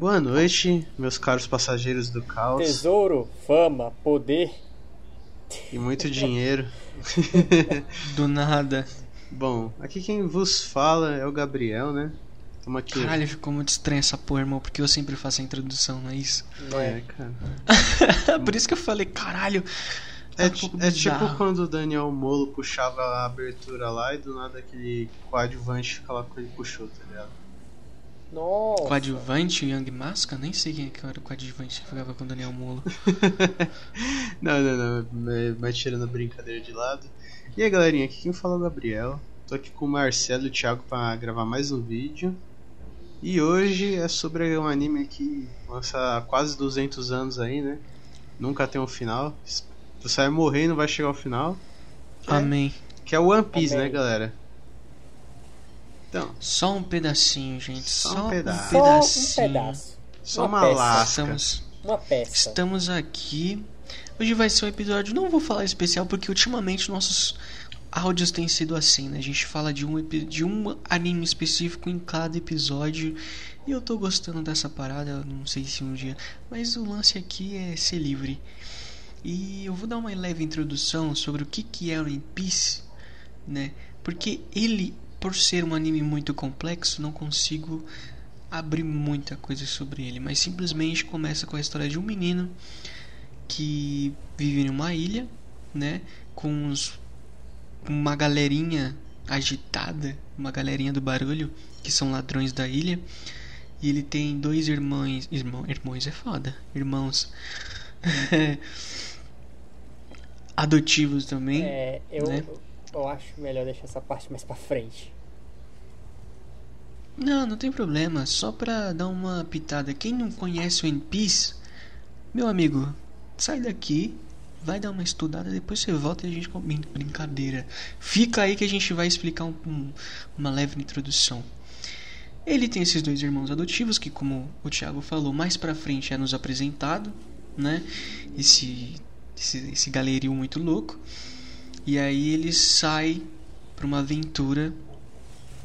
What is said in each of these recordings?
Boa noite, meus caros passageiros do caos. Tesouro, fama, poder. E muito dinheiro. Do nada. Bom, aqui quem vos fala é o Gabriel, né? Tamo aqui. Caralho, ficou muito estranho essa porra, irmão, porque eu sempre faço a introdução, não é isso? Não É, é? cara. Por isso que eu falei, caralho. É, um ti- pouco é tipo quando o Daniel Molo puxava a abertura lá e do nada aquele coadjuvante fica lá com ele puxou, tá ligado? Nossa. Coadjuvante, Young Masca? Nem sei quem é que era o coadjuvante que ficava com o Daniel Molo. não, não, não, mas- tirando a brincadeira de lado. E aí, galerinha, aqui quem fala é o Gabriel. Tô aqui com o Marcelo e o Thiago pra gravar mais um vídeo. E hoje é sobre um anime que lança há quase 200 anos aí, né? Nunca tem um final. Você vai morrer e não vai chegar ao final. É. Amém. Que é o One Piece, Amém. né, galera? Então, Só um pedacinho, gente. Só Só, um um pedaço. Só um pedacinho. pedaço. só Uma uma, peça. lasca. Estamos, Uma peça. estamos aqui. Hoje vai ser um episódio, não vou falar especial, porque ultimamente nossos áudios têm sido assim, né? A gente fala de um, de um anime específico em cada episódio. E eu tô gostando dessa parada, não sei se um dia. Mas o lance aqui é ser livre. E eu vou dar uma leve introdução sobre o que, que é One Piece, né? Porque ele, por ser um anime muito complexo, não consigo abrir muita coisa sobre ele, mas simplesmente começa com a história de um menino que vive em uma ilha, né, com uns, uma galerinha agitada, uma galerinha do barulho, que são ladrões da ilha, e ele tem dois irmãos, irmão, irmãos é foda, irmãos adotivos também. É, eu, né? Eu acho melhor deixar essa parte mais pra frente. Não, não tem problema. Só pra dar uma pitada. Quem não conhece o One Piece, meu amigo, sai daqui, vai dar uma estudada, depois você volta e a gente comenta. Brincadeira. Fica aí que a gente vai explicar um- um- uma leve introdução. Ele tem esses dois irmãos adotivos que, como o Thiago falou, mais pra frente é nos apresentado, né? Esse, esse, esse galerio muito louco. E aí ele sai pra uma aventura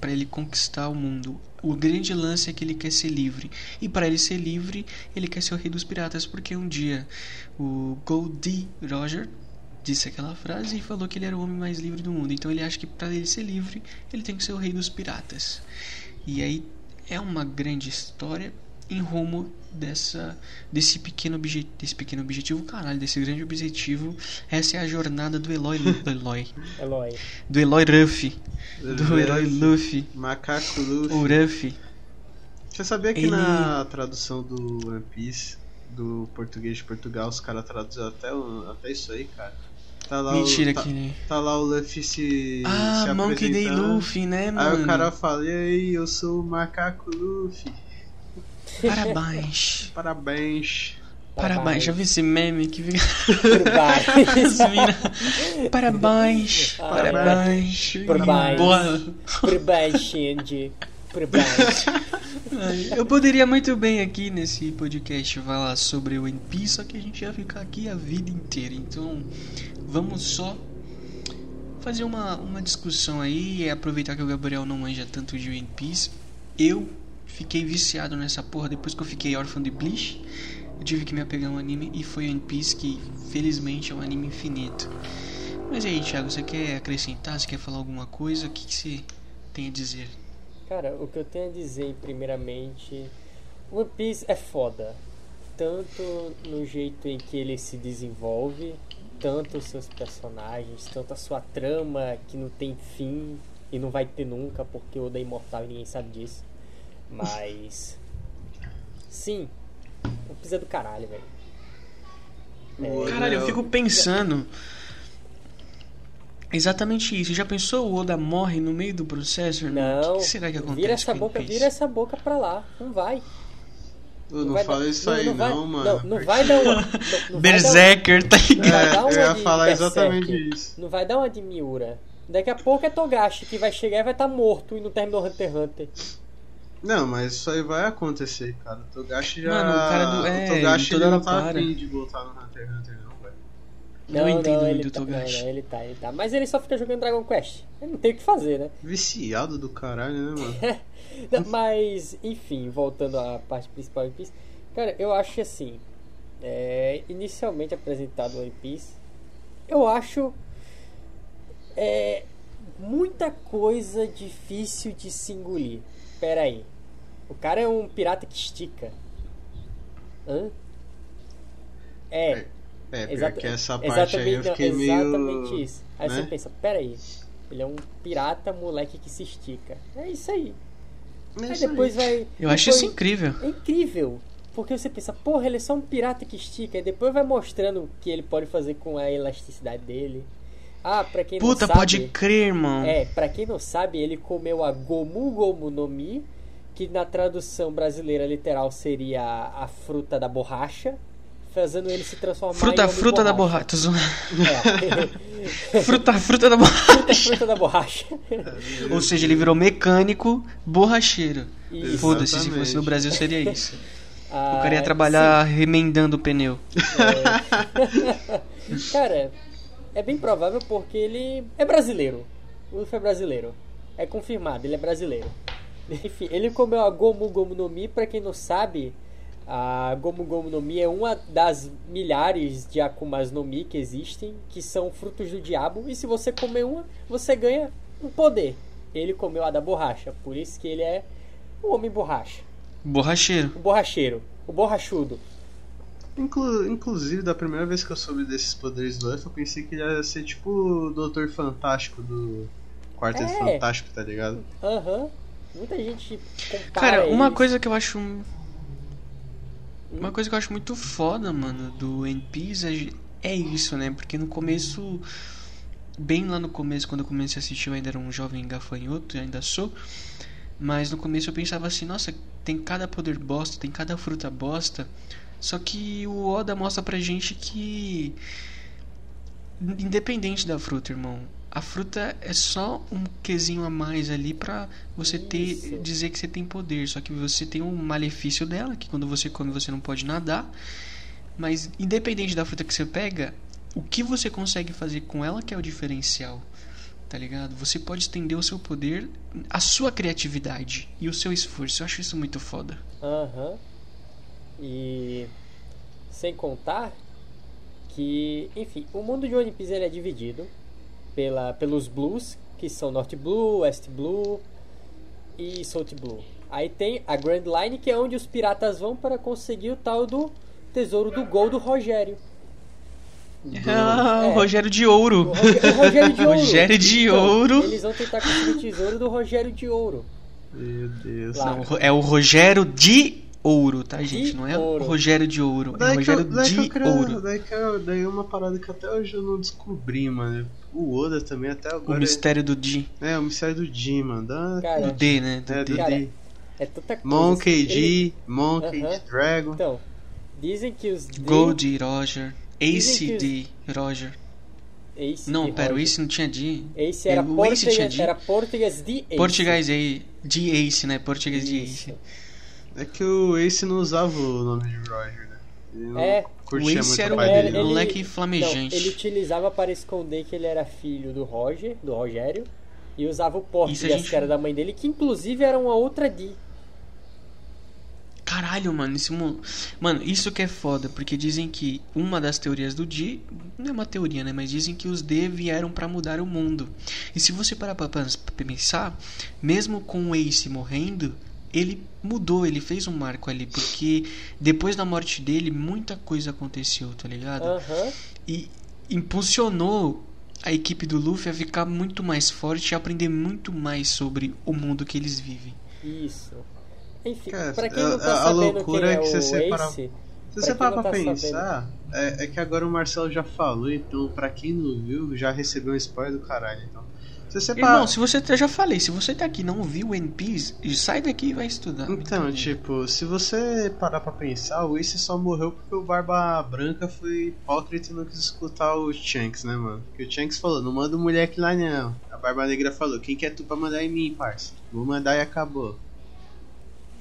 para ele conquistar o mundo. O grande lance é que ele quer ser livre. E para ele ser livre, ele quer ser o rei dos piratas, porque um dia o Goldie Roger disse aquela frase e falou que ele era o homem mais livre do mundo. Então ele acha que para ele ser livre, ele tem que ser o rei dos piratas. E aí é uma grande história em rumo dessa desse pequeno obje, desse pequeno objetivo, caralho, desse grande objetivo. Essa é a jornada do Eloy do Eloy, Eloy. do Eloy Ruffy, do herói Luffy. Macaco Luffy. O Ruffy. Você sabia que Ele- na tradução do One Piece, do português de Portugal, os caras traduziram até, o- até isso aí, cara? Tá lá Mentira o, tá, que nem. tá lá o Luffy se. Ah, se Monkey D. apresentando. Luffy, né, Aí mano? o cara fala, e aí, eu sou o Macaco Luffy. Parabéns. Parabéns. Parabéns. Já vi esse meme que fica. Parabéns. Parabéns. Parabéns. Parabéns. Boa. Parabéns, Shinji. Parabéns. Eu poderia muito bem aqui nesse podcast falar sobre o One Piece, só que a gente ia ficar aqui a vida inteira. Então, vamos só fazer uma, uma discussão aí e aproveitar que o Gabriel não manja tanto de One Piece. Eu fiquei viciado nessa porra depois que eu fiquei órfão de Bleach. Eu tive que me apegar a um anime e foi One Piece que felizmente é um anime infinito. Mas aí, Thiago, você quer acrescentar? Você quer falar alguma coisa? O que, que você tem a dizer? Cara, o que eu tenho a dizer, primeiramente, One Piece é foda. Tanto no jeito em que ele se desenvolve, tanto os seus personagens, tanto a sua trama que não tem fim e não vai ter nunca, porque o Oda é imortal e ninguém sabe disso. Mas. Sim, One Piece é do caralho, velho. O Oda Caralho, é eu o- fico pensando. Exatamente isso. Já pensou o Oda morre no meio do processo? irmão? Não, O que será que acontece? vira essa com o boca, vira essa boca pra lá, não vai. Ô, Não, vai fala dar- isso aí não, vai- mano. Não, não vai dar uma. Não, não vai dar Berserker, tá ligado? É, eu ia falar Berserk. exatamente isso. Não vai dar uma de Miura. Daqui a pouco é Togashi que vai chegar e vai estar morto e não terminou Hunter x Hunter. Não, mas isso aí vai acontecer, cara. O Togashi já. Mano, o cara do- é, o Togashi ele não tá para. afim de voltar no Hunter x Hunter, não, velho. Não, entendo não, muito ele o tá, Togashi. não, ele tá, ele tá. Mas ele só fica jogando Dragon Quest. Ele não tem o que fazer, né? Viciado do caralho, né, mano? Não, Mas, enfim, voltando à parte principal do One Piece. Cara, eu acho que assim. é, inicialmente apresentado o One Piece, eu acho. É, muita coisa difícil de se engolir. Pera aí. O cara é um pirata que estica. Hã? É. É, pior Exata- que essa parte aí eu não, fiquei exatamente meio... isso. Aí né? você pensa, peraí, ele é um pirata moleque que se estica. É isso aí. É Aí isso depois aí. vai. Eu acho isso incrível. É incrível. Porque você pensa, porra, ele é só um pirata que estica. E depois vai mostrando o que ele pode fazer com a elasticidade dele. Ah, pra quem não Puta, sabe. pode crer, irmão. É, pra quem não sabe, ele comeu a Gomu Gomu no Mi, que na tradução brasileira literal seria a, fruta da borracha, fazendo ele se transformar Fruta, em fruta da borracha. borracha. Tô zoando. É. Fruta, fruta da fruta, borracha. fruta da borracha. Ou seja, ele virou mecânico borracheiro. Foda-se, se fosse no Brasil seria isso. Ah, O cara ia trabalhar remendando o pneu. sim. Cara, é bem provável porque ele é brasileiro. O Luffy é brasileiro. É confirmado, ele é brasileiro. Enfim, ele comeu a Gomu Gomu no Mi, pra quem não sabe, a Gomu Gomu no Mi é uma das milhares de Akumas no Mi que existem, que são frutos do diabo, e se você comer uma, você ganha um poder. Ele comeu a da borracha, por isso que ele é o homem borracha, Borracheiro. o borracheiro, o borrachudo. Inclu- inclusive, da primeira vez que eu soube desses poderes do Luffy, eu pensei que ele ia ser tipo o Doutor Fantástico do Quarteto É. Fantástico, tá ligado? Aham. Muita gente Cara, uma eles. coisa que eu acho. Uma coisa que eu acho muito foda, mano, do Piece é, é isso, né? Porque no começo. Bem lá no começo, quando eu comecei a assistir, eu ainda era um jovem gafanhoto, e ainda sou. Mas no começo eu pensava assim, nossa, tem cada poder bosta, tem cada fruta bosta. Só que o Oda mostra pra gente que. Independente da fruta, irmão. A fruta é só um quesinho a mais ali pra você ter Isso. dizer que você tem poder. Só que você tem um malefício dela, que quando você come você não pode nadar. Mas independente da fruta que você pega, o que você consegue fazer com ela que é o diferencial. Tá ligado? Você pode estender o seu poder, a sua criatividade e o seu esforço. Eu acho isso muito foda. Aham. E sem contar que, enfim, o mundo de One Piece ele é dividido pela, pelos blues, que são North Blue, West Blue e South Blue. Aí tem a Grand Line, que é onde os piratas vão para conseguir o tal do tesouro do gol do Rogério. Ah, É. o Rogério de Ouro. O Roge- o Rogério de Ouro. Rogério de Então, Ouro. Eles vão tentar conseguir o tesouro do Rogério de Ouro. Meu Deus. Não, é o Rogério de Ouro, tá, gente? De Não é ouro. o Rogério de Ouro. É o Daí que, eu, Rogério daí, que eu de queria, Ouro. daí, que eu, daí é uma parada que até hoje eu não descobri, mano. O Oda também até O agora. mistério do D. É, é o mistério do D, mano. Da... Cara, Do D, né? Do é, do D. Cara, D. é tanta coisa. Monkey assim. Ele- D, Monkey Aham. D Dragon. Então, dizem que os D- Gold Roger. Ace D Roger. Ace Não, de pera, o Roger. Ace não tinha D. Ace era, O Ace tinha D. era português de Ace. Português aí. De Ace, né? Português de Isso. Ace. É que o Ace não usava o nome de Roger, Ele não É. O Ace era o um dele. ele- moleque Não, flamejante. ele utilizava para esconder que ele era filho do Roger, do Rogério, e usava o português Isso a gente- que era da mãe dele, que inclusive era uma outra D. Caralho, mano, esse mo... Mano, isso que é foda, porque dizem que uma das teorias do D, não é uma teoria, né, mas dizem que os D vieram pra mudar o mundo. E se você parar pra pensar, mesmo com o Ace morrendo, ele mudou, ele fez um marco ali, porque depois da morte dele, muita coisa aconteceu, tá ligado? Aham. E impulsionou a equipe do Luffy a ficar muito mais forte e aprender muito mais sobre o mundo que eles vivem. Isso. Enfim, Cara, pra quem a- não tá a sabendo loucura quem é é, que você o separa- Ace, Se você parar pra tá pensar, é, é que agora o Marcelo já falou, então pra quem não viu, já recebeu um spoiler do caralho. Então, você parar. Irmão, se você eu já falei, se você tá aqui e não viu One Piece, sai daqui e vai estudar. Então, tipo, se você parar pra pensar, o Ace só morreu porque o Barba Branca foi hipócrita e não quis escutar o Shanks, né, mano? Porque o Shanks falou, não manda o moleque lá não. A Barba Negra falou, quem quer tu pra mandar em mim, parça? Vou mandar e acabou.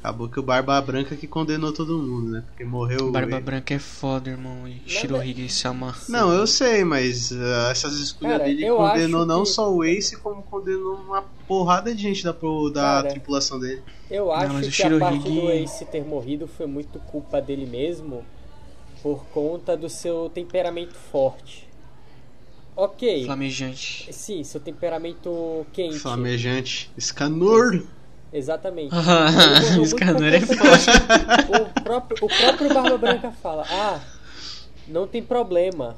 Acabou que o Barba Branca que condenou todo mundo, né? Porque morreu. Barba ele. Branca é foda, irmão. E Shirohige Sama. Não, eu sei, mas uh, essas escolhas Cara, dele condenou não que- só o Ace, como condenou uma porrada de gente da, pro- da Cara, tripulação dele. Eu acho mas o que a parte Shirohige- do Ace ter morrido foi muito culpa dele mesmo por conta do seu temperamento forte. Ok. Flamejante. Sim, seu temperamento quente. Flamejante. Escanor! Exatamente. Por é foda. O próprio, o próprio Barba Branca fala: Ah, não tem problema.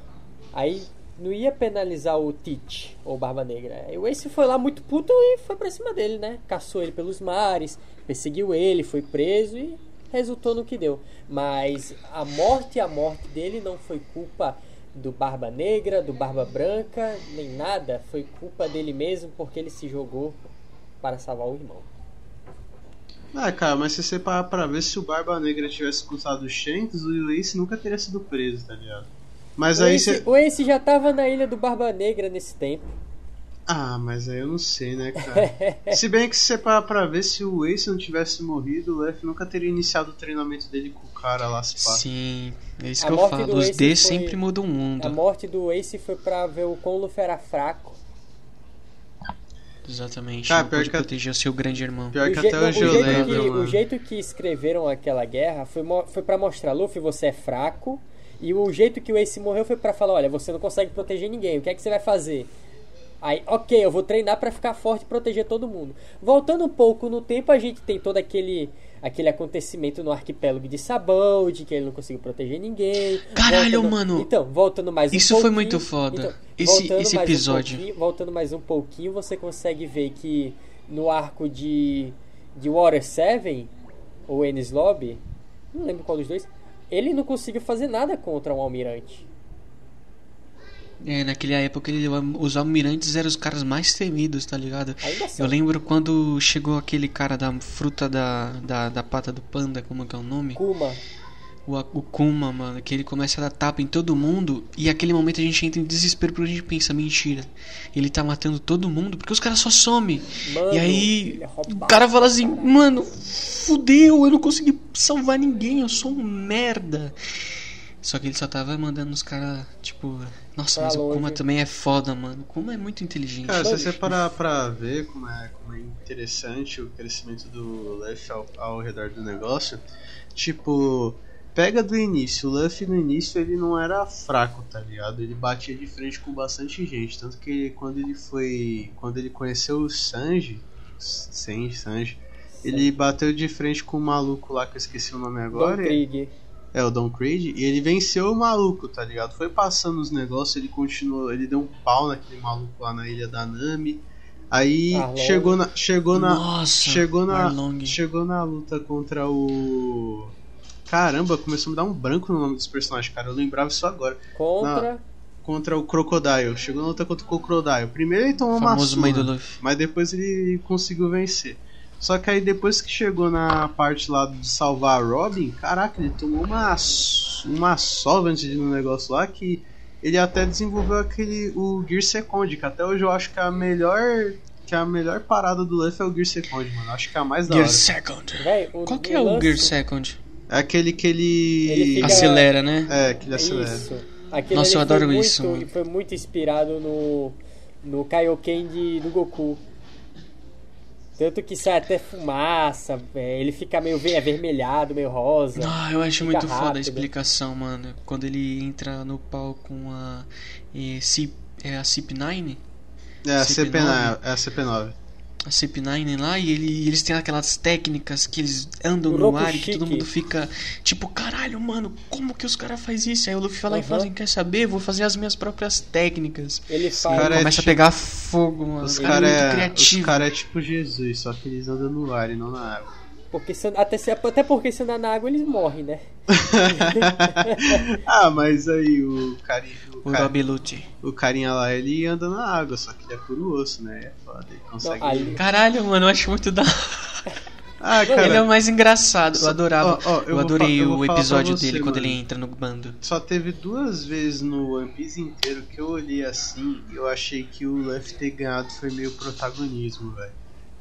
Aí não ia penalizar o Tite ou Barba Negra. O Ace foi lá muito puto e foi pra cima dele, né? Caçou ele pelos mares, perseguiu ele, foi preso e resultou no que deu. Mas a morte, a morte dele não foi culpa do Barba Negra, do Barba Branca, nem nada. Foi culpa dele mesmo porque ele se jogou para salvar o irmão. Ah, cara, mas se você parar pra ver se o Barba Negra tivesse escutado o Shanks, o Ace nunca teria sido preso, tá ligado? Mas O aí Ace, você. o Ace já tava na ilha do Barba Negra nesse tempo. Ah, mas aí eu não sei, né, cara? se bem que se você parar pra ver se o Ace não tivesse morrido, o Luffy nunca teria iniciado o treinamento dele com o cara lá. Sim, é isso A que eu morte falo. do Os D foi- sempre mudam o A mundo. morte do Ace foi pra ver o quão o Luffy era fraco. Exatamente. Não pior pode que proteger o seu grande irmão. Pior O, que até hoje o eu jeito lembro, que, mano. o jeito que escreveram aquela guerra foi, mo- foi para mostrar, Luffy, você é fraco. E o jeito que o Ace morreu foi pra falar, olha, você não consegue proteger ninguém, o que é que você vai fazer? Aí, ok, eu vou treinar pra ficar forte e proteger todo mundo. Voltando um pouco no tempo, a gente tem todo aquele aquele acontecimento no arquipélago de Sabão, de que ele não conseguiu proteger ninguém. Caralho, Voltando- mano. Então, voltando mais um Isso foi pouquinho- muito foda. Então, Esse- esse mais um episódio. pouquinho- voltando mais um pouquinho, você consegue ver que no arco de, de Water 7, ou Ennis Lobby, não lembro qual dos dois, ele não conseguiu fazer nada contra um almirante. É, naquela época ele- os almirantes eram os caras mais temidos, tá ligado? São. Eu lembro quando chegou aquele cara da fruta da, da, da pata do panda, como que é o nome? Kuma, O, o Kuma, mano, que ele começa a dar tapa em todo mundo e aquele momento a gente entra em desespero porque a gente pensa, mentira, ele tá matando todo mundo porque os caras só somem. mano, e aí é o cara fala assim, mano, fudeu, eu não consegui salvar ninguém, eu sou um merda. Só que ele só tava mandando os caras, tipo, nossa, Pra mas o longe. Kuma também é foda, mano. O Kuma é muito inteligente. Cara, se você parar pra ver como é, como é interessante o crescimento do Luffy ao, ao redor do negócio, tipo, pega do início, o Luffy no início ele não era fraco, tá ligado? Ele batia de frente com bastante gente, tanto que quando ele foi, quando ele conheceu o Sanji, Sanji, Sanji, ele bateu de frente com o maluco lá que eu esqueci o nome Don agora. Krieg. É, o Don Creed, e ele venceu o maluco, tá ligado? Foi passando os negócios, ele continuou, ele deu um pau naquele maluco lá na ilha da Nami. Aí Arlong. chegou na chegou na Nossa, chegou na Arlong. chegou na luta contra o Caramba, começou a me dar um branco no nome dos personagens, cara. Eu lembrava isso agora. Contra. Contra o Crocodile. Chegou na luta contra o Crocodile. Primeiro ele tomou uma famoso mãe do surra, Luffy. mas depois ele conseguiu vencer. Só que aí depois que chegou na parte lá de salvar a Robin, caraca, ele tomou uma, uma sova antes de ir no negócio lá que ele até desenvolveu aquele o Gear Second, que até hoje eu acho que é a melhor que a melhor parada do Luffy é o Gear Second, mano. Acho que é a mais da Gear hora. Second. Véi, o, Qual que é o Gear Second? É aquele que ele, Ele fica- Acelera, né? é, que ele acelera. Isso. Aquele Nossa, eu adoro muito, isso, mano. Foi muito inspirado no, no Kaioken de, do Goku. Tanto que sai até fumaça, é, ele fica meio ve- avermelhado, meio rosa. Ah, eu acho muito foda a rápido. explicação, mano. Quando ele entra no pau com a. eh, Cip- é a CP9? É a CP9. CP9, é a CP9. A CP9 lá, e ele- eles têm aquelas técnicas que eles andam O no ar e que todo mundo fica tipo, caralho, mano, como que os caras fazem isso? Aí o Luffy fala e Aham. fala assim, quer saber? Vou fazer as minhas próprias técnicas. Ele E faz. cara é começa tipo- a pegar fogo, mano. Os caras é muito é, os criativo. cara é tipo Jesus, só que eles andam no ar e não na água. Porque se, até, se- até porque se andar na água eles morrem, né? ah, mas aí o carinha, o, O Robilucci. o carinha lá, ele anda na água, só que ele é puro osso, né? É foda, ele consegue. Não, aí- Caralho, mano, eu acho muito da. Ah, Ele é cara, o mais engraçado. Eu adorava. ó, ó, eu eu adorei eu o episódio você, dele quando mano. ele entra no bando. só teve duas vezes no One Piece inteiro que eu olhei assim e eu achei que o Luffy ter ganhado foi meio protagonismo, velho.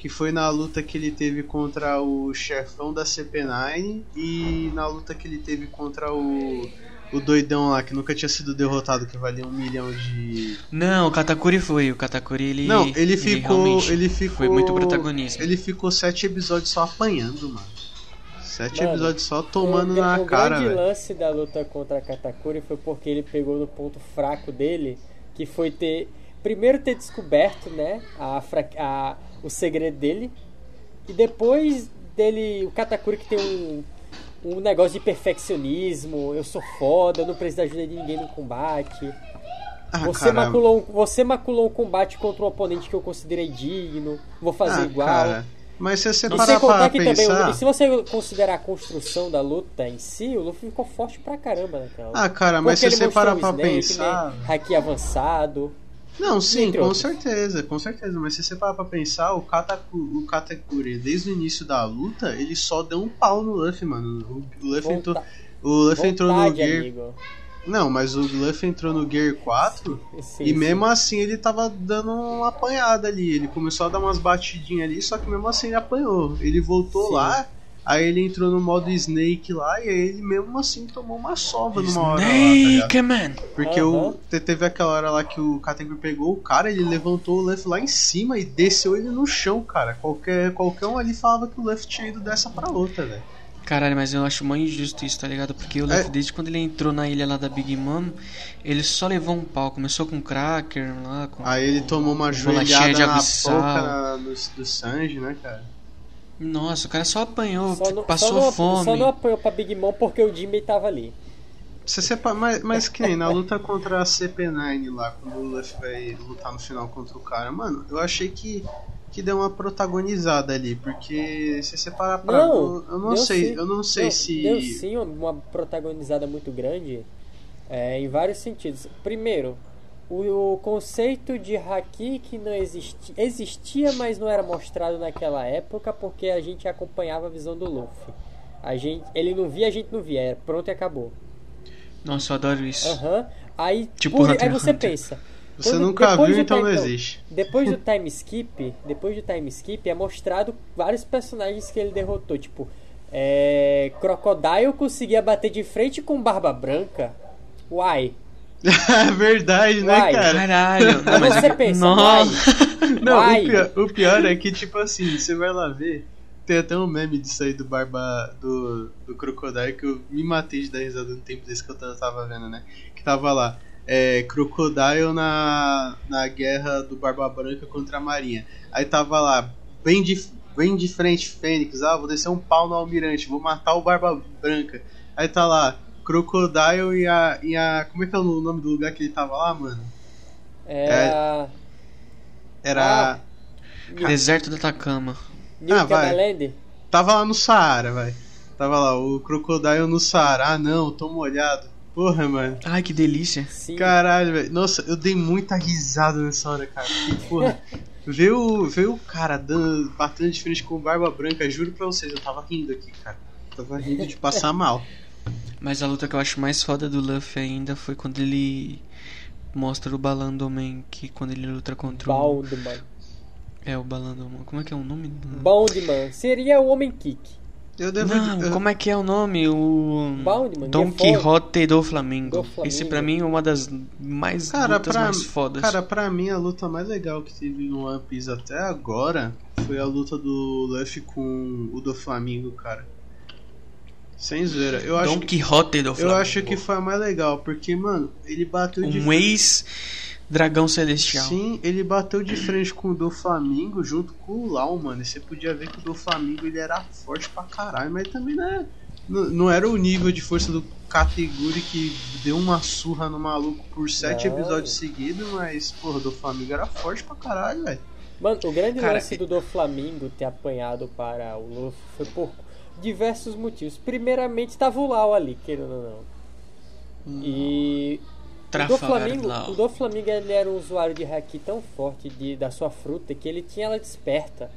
Que foi na luta que ele teve contra o chefão da CP9 e na luta que ele teve contra o, o doidão lá que nunca tinha sido derrotado, que valia um milhão de. Não, o Katakuri foi. O Katakuri ele. Não, ele ficou. realmente Ele ficou. Foi muito protagonista. Ele ficou sete episódios só apanhando, mano. Sete Mano, episódios só tomando o, na o cara, grande velho. lance da luta contra a Katakuri foi porque ele pegou no ponto fraco dele, que foi ter primeiro ter descoberto, né, a, fra- a- o segredo dele e depois dele o Katakuri que tem um um negócio de perfeccionismo, eu sou foda, eu não preciso da ajuda de ninguém no combate. Ah, Você cara, maculou, um- você maculou um combate contra um oponente que eu considerei digno, vou fazer ah, igual. cara. Mas se você parar pra também, pensar. e se você considerar a construção da luta em si, o Luffy ficou forte pra caramba naquela. Ah, cara, mas Porque se você parar pra Snake, pensar. né, haki avançado. Não, sim, com outros. certeza, com certeza. Mas se você parar pra pensar, o, Kataku, o Katakuri, desde o início da luta, ele só deu um pau no Luffy, mano. O, o Luffy, entrou, Volta- o Luffy entrou no vontade, Gear. amigo. Não, mas o Luffy entrou no Gear 4 Sim, e sim. mesmo assim ele tava dando uma apanhada ali. Ele começou a dar umas batidinhas ali, só que mesmo assim ele apanhou. Ele voltou Sim. lá, aí ele entrou no modo Snake lá e aí ele mesmo assim tomou uma sova numa hora tá? Snake Man! Porque Aham. o, te- teve aquela hora lá que o Kategori pegou o cara, ele levantou o Luffy lá em cima e desceu ele no chão, cara. Qualquer, qualquer um ali falava que o Luffy tinha ido dessa pra outra, velho. Caralho, mas eu acho mó injusto isso, tá ligado? Porque o É. Luffy, desde quando ele entrou na ilha lá da Big Mom, ele só levou um pau. Começou com cracker lá, com... Aí ele tomou uma joelhada de na boca sal. na- no, do Sanji, né, cara? Nossa, o cara só apanhou, Só não, passou só não, fome. Só não apanhou pra Big Mom porque o Jimmy tava ali. Você pa- mas, mas que nem na luta contra a CP9 lá, quando o Luffy vai lutar no final contra o cara, mano, eu achei que, que deu uma protagonizada ali, porque se você parar pra. Não, eu, eu não sei, sim. eu não sei Deu- se. Deu sim uma protagonizada muito grande é, em vários sentidos. Primeiro, o, conceito de haki que não existia, existia, mas não era mostrado naquela época porque a gente acompanhava a visão do Luffy. A gente, ele não via, a gente não via, era pronto e acabou. Nossa, eu adoro isso. Aham. Aí, Tipo por- aí você Hunter. pensa. Você quando- nunca viu, então não existe. Depois do time skip, depois do time skip é mostrado vários personagens que ele derrotou, tipo, é, Crocodile conseguia bater de frente com Barba Branca. Uai. É verdade, né, Uai. cara? Caralho, não, mas você pensa, Nossa. uai. Não, o pior, o pior é que, tipo assim, você vai lá ver. Tem até um meme disso aí do barba do, do Crocodile que eu me matei de dar risada no tempo desse que eu tava- tava vendo, né? Que tava lá. É, Crocodile na, na guerra do Barba Branca contra a Marinha. Aí tava lá, bem de, bem de frente, Fênix. Ah, vou descer um pau no almirante, vou matar o Barba Branca. Aí tá lá, Crocodile e a, e a. Como é que é o nome do lugar que ele tava lá, mano? Era. Era. Deserto do Atacama. New Ah, vai. Land. Tava lá no Saara, vai. Tava lá, o Crocodile no Saara. Ah, não, tô molhado. Porra, mano. Ai, que delícia. Sim. Caralho, velho. Nossa, eu dei muita risada nessa hora, cara. Porque, porra, ver o, ver o cara dando, batendo de frente com barba branca, juro pra vocês, eu tava rindo aqui, cara. Tava rindo de passar mal. Mas a luta que eu acho mais foda do Luffy ainda foi quando ele mostra o Balandoman, que quando ele luta contra o... Boundman. É, o Balandoman. Como é que é o nome? Boundman. Seria o Homem Kick. Eu devo. Não, eu- como é que é o nome? O Boundman, Don é. Quixote do Flamengo. Do Flamengo. Esse pra mim é uma das mais Cara, lutas pra, mais fodas. cara, pra mim a luta mais legal que teve no One Piece até agora foi a luta do Luffy com o do Flamengo, cara. Sem zoeira. Eu acho Don que, Quixote do eu Flamengo. acho que foi a mais legal, porque, mano, ele bateu de um ex dragão celestial. Sim, ele bateu de frente com o do Flamengo junto com o Lau, mano. E você podia ver que o do Flamengo ele era forte pra caralho, mas também não, é- não, não era o nível de força do Kateguri que deu uma surra no maluco por sete Não. episódios seguidos, mas, porra, o do Flamengo era forte pra caralho, velho. Mano, o grande Cara, lance e- do Doflamingo ter apanhado para o Luffy foi por diversos motivos. Primeiramente, tava o Lau ali, querendo ou não. E o Trafalgar Doflamingo, Law. o Doflamingo ele era um usuário de haki tão forte de, da sua fruta que ele tinha ela desperta.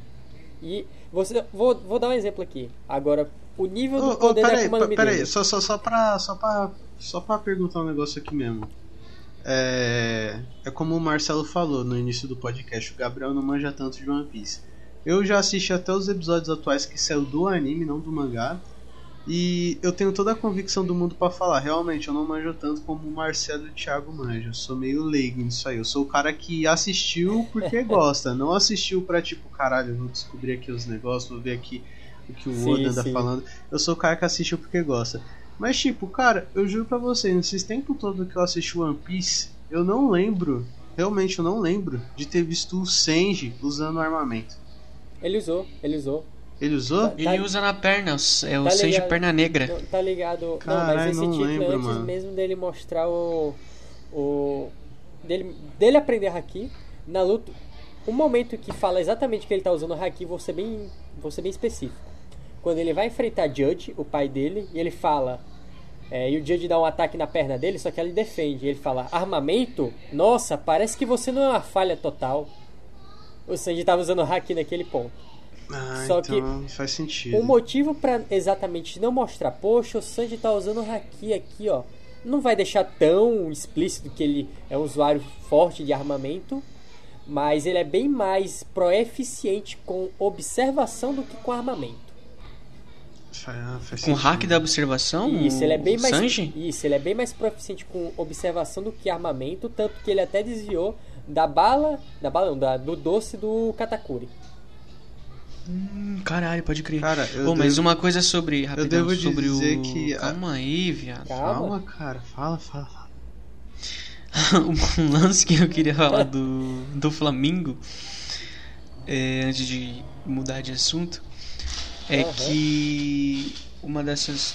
E você, vou, vou dar um exemplo aqui. Agora, o nível do ô, poder da peraí, Akuma Mi peraí, só, só, só, pra, só, pra, só pra perguntar um negócio aqui mesmo. É, é como o Marcelo falou no início do podcast, o Gabriel não manja tanto de One Piece. Eu já assisti até os episódios atuais que saiu do anime, não do mangá. E eu tenho toda a convicção do mundo para falar. Realmente, eu não manjo tanto como o Marcelo e o Thiago manjam. Eu sou meio leigo nisso aí. Eu sou o cara que assistiu porque gosta. Não assistiu pra tipo, caralho, vou descobrir aqui os negócios, vou ver aqui o que o Sim, Oda anda sim. falando. Eu sou o cara que assistiu porque gosta. Mas tipo, cara, eu juro pra vocês, nesses tempos todo que eu assisti One Piece, eu não lembro, realmente eu não lembro de ter visto o Senji usando armamento. Ele usou, ele usou. Ele usou? Tá- Ele usa na perna, o- é o Tá ligado. Perna Negra. Não, tá ligado? não, Caralho, mas esse não título lembro, antes mano. mesmo dele mostrar o. o dele, dele aprender Haki na luta. Um momento que fala exatamente que ele tá usando Haki, vou ser bem, vou ser bem específico. Quando ele vai enfrentar Judge, o pai dele, e ele fala. é, e o Judge dá um ataque na perna dele, só que ele defende. Ele fala: Armamento? Nossa, parece que você não é uma falha total. O Sanji tava usando Haki naquele ponto. Ah, Só então faz sentido. O motivo pra exatamente não mostrar, poxa, o Sanji tá usando o Haki aqui, ó. Não vai deixar tão explícito que ele é um usuário forte de armamento, mas ele é bem mais proeficiente com observação do que com armamento. Faz Com o hack da observação? Isso, ele é bem o mais Sanji? Isso, ele é bem mais proficiente com observação do que armamento, tanto que ele até desviou da bala, da bala não, da, do doce do Katakuri. Hum, caralho, pode crer. Cara, eu mas devo- uma coisa sobre. Rapidão, devo sobre dizer o. que a- Calma aí, viado. Calma. Calma, cara, fala, fala, fala. um lance que eu queria falar do, do Flamengo, é, antes de mudar de assunto, é Aham. que uma dessas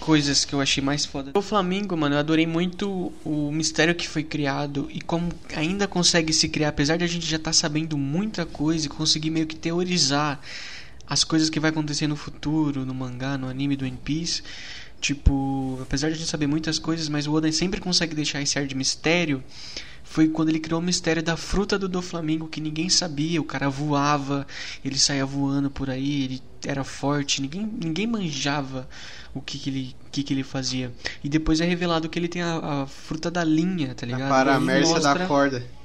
coisas que eu achei mais foda do Flamengo, mano, eu adorei muito o mistério que foi criado e como ainda consegue se criar, apesar de a gente já estar sabendo muita coisa e conseguir meio que teorizar as coisas que vai acontecer no futuro, no mangá, no anime do One Piece. Tipo, apesar de a gente saber muitas coisas, mas o Oda sempre consegue deixar esse ar de mistério. Foi quando ele criou o mistério da fruta do Doflamingo que ninguém sabia. O cara voava, ele saía voando por aí, ele era forte, ninguém, ninguém manjava o que, que, ele, que, que ele fazia. E depois é revelado que ele tem a, a fruta da linha, tá A ligado? paramércia E da mostra- corda.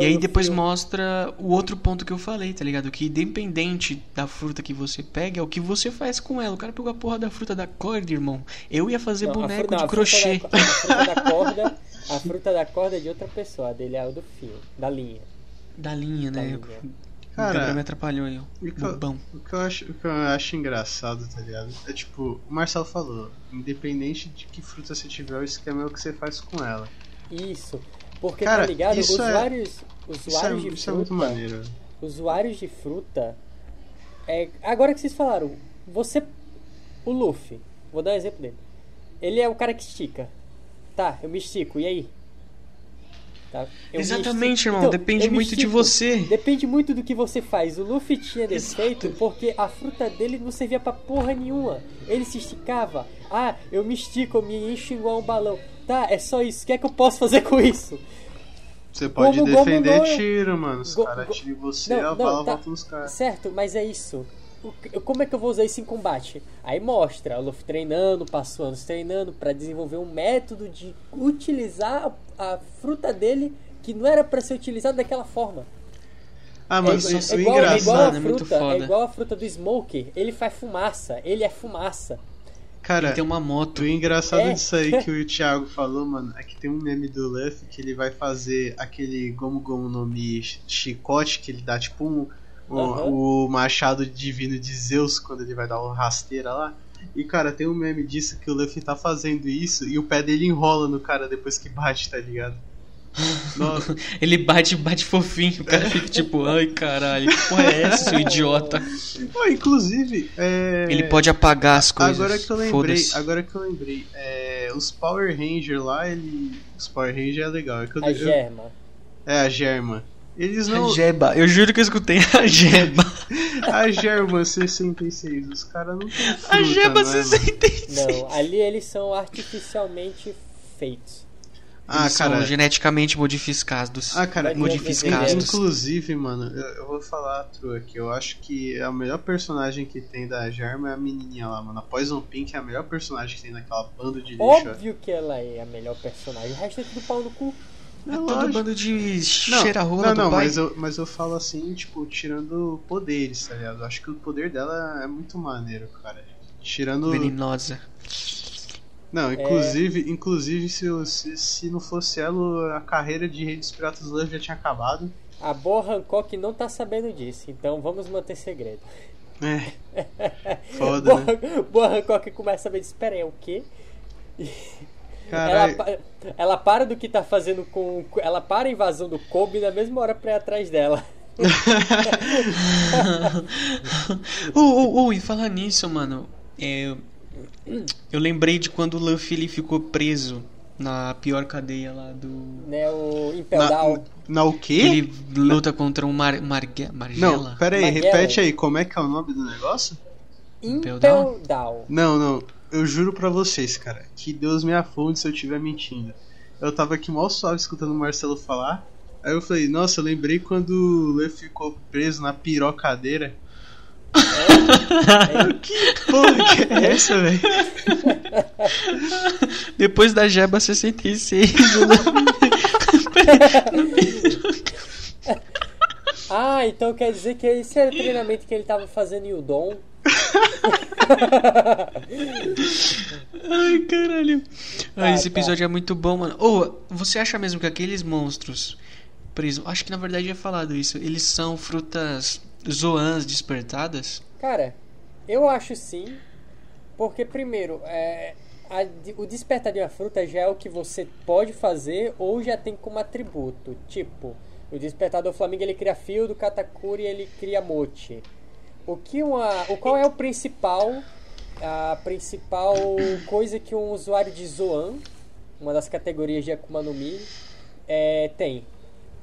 E aí depois mostra o outro ponto que eu falei, tá ligado? Que independente da fruta que você pega, é o que você faz com ela. O cara pegou a porra da fruta da corda, irmão. Eu ia fazer Não, boneco fru- não, de a fruta crochê. da- a fruta da corda, a fruta da corda é de outra pessoa, a dele é o do fio, da linha. Da linha, Da né? linha. O Cara, Gabriel me atrapalhou aí, ó. o que eu- Bobão. O que, eu acho, o que eu acho engraçado, tá ligado? É tipo, o Marcelo falou, independente de que fruta você tiver, o esquema é o que você faz com ela. Isso. Porque Cara, tá ligado? isso é- Usuários, Isso é, usuários de isso é fruta. muito maneiro. usuários de fruta. É, agora que vocês falaram, você. O Luffy, vou dar um exemplo dele. Ele é o cara que estica. Tá, eu me estico, e aí? Tá, Exatamente, irmão. Então, Depende muito de estico. você. Depende muito do que você faz. O Luffy tinha Exato. defeito porque a fruta dele não servia pra porra nenhuma. Ele se esticava. Ah, eu me estico, eu me encho igual um balão. Tá, é só isso. O que é que eu posso fazer com isso? Você pode Gomu defender não é- tiro, mano. Os caras atiram em você, Não, a não, bala tá. volta nos caras. Certo, mas é isso. Como é que eu vou usar isso em combate? Aí mostra o Luffy treinando, passou anos treinando pra desenvolver um método de utilizar a, a fruta dele que não era pra ser utilizada daquela forma. Ah, mano, é, isso, igual, isso é é igual- é igual engraçado. a é muito fruta, é foda. igual a fruta do Smoker. Ele faz fumaça, ele é fumaça. Cara, Ele tem uma moto. o engraçado É. disso aí que o Thiago falou, mano, é que tem um meme do Luffy que ele vai fazer aquele Gomu Gomu no Mi chicote, que ele dá tipo um, o, Aham. o machado divino de Zeus quando ele vai dar o rasteira lá. E cara, tem um meme disso que o Luffy tá fazendo isso e o pé dele enrola no cara depois que bate, tá ligado? Nossa, Ele bate, bate fofinho. O cara fica tipo, ai caralho, que porra é essa, seu idiota? Pô, inclusive, é... Ele pode apagar as coisas. Agora que eu lembrei, agora que eu lembrei, é, os Power Ranger lá, ele, os Power Ranger é legal. É, que eu- A eu- germa. é a Germa. Eles não, A Jeba, eu juro que eu escutei a Jeba. a Germa 66, os caras não tem fruta, A Jeba não é, mano? 66. Não, ali eles são artificialmente feitos. Ah, Eles cara, são geneticamente modificados. ah, cara, Vai modificados. inclusive, mano, eu, eu vou falar a true aqui. Eu acho que a melhor personagem que tem da Germa é a menininha lá, mano. A Poison Pink é a melhor personagem que tem naquela banda de lixo. Óbvio que ela é a melhor personagem. O resto é tudo pau no cu. É Todo lógico. bando de Não, cheira-rola não, do não pai. mas, eu, mas eu falo assim, tipo, tirando poderes, tá ligado? Eu acho que o poder dela é muito maneiro, cara. Tirando. Venenosa. Não, inclusive, inclusive se, eu- se, se não fosse ela, a carreira de Rei dos Piratas Love já tinha acabado. A boa Hancock não tá sabendo disso, então vamos manter segredo. É. Foda, né? Boa, boa Hancock começa a ver, espera aí, é o quê? Ela, ela para do que tá fazendo com. Ela para a invasão do Kobe na mesma hora pra ir atrás dela. Ô, ô, e falar nisso, mano. é, eu lembrei de quando o Luffy ele ficou preso na pior cadeia lá do. Né, o Impel Na, Down. na o quê? Ele luta contra um Mar, Marge, Margela. Não, pera aí, repete aí, como é que é o nome do negócio? Impel Down? Down. Não, não, eu juro pra vocês, cara, que Deus me afunde se eu estiver mentindo. Eu tava aqui mal suave escutando o Marcelo falar, aí eu falei, nossa, eu lembrei quando o Luffy ficou preso na pirocadeira. que porra que é essa, velho? Depois da Jeba 66. Ah, então quer dizer que esse era o treinamento que ele tava fazendo em Udon. Ai, caralho. Tá, Ah, esse tá. episódio é muito bom, mano. Ô, você acha mesmo que aqueles monstros presos. Acho que na verdade já falado isso. Eles são frutas zoãs despertadas? Cara, eu acho sim. Porque, primeiro, é, a- o despertar de uma fruta já é o que você pode fazer ou já tem como atributo. Tipo, o despertar do Flamengo ele cria fio, do Katakuri ele cria mote. O que uma, o qual é o principal a principal coisa que um usuário de Zoan, uma das categorias de Akuma no Mi, é, tem?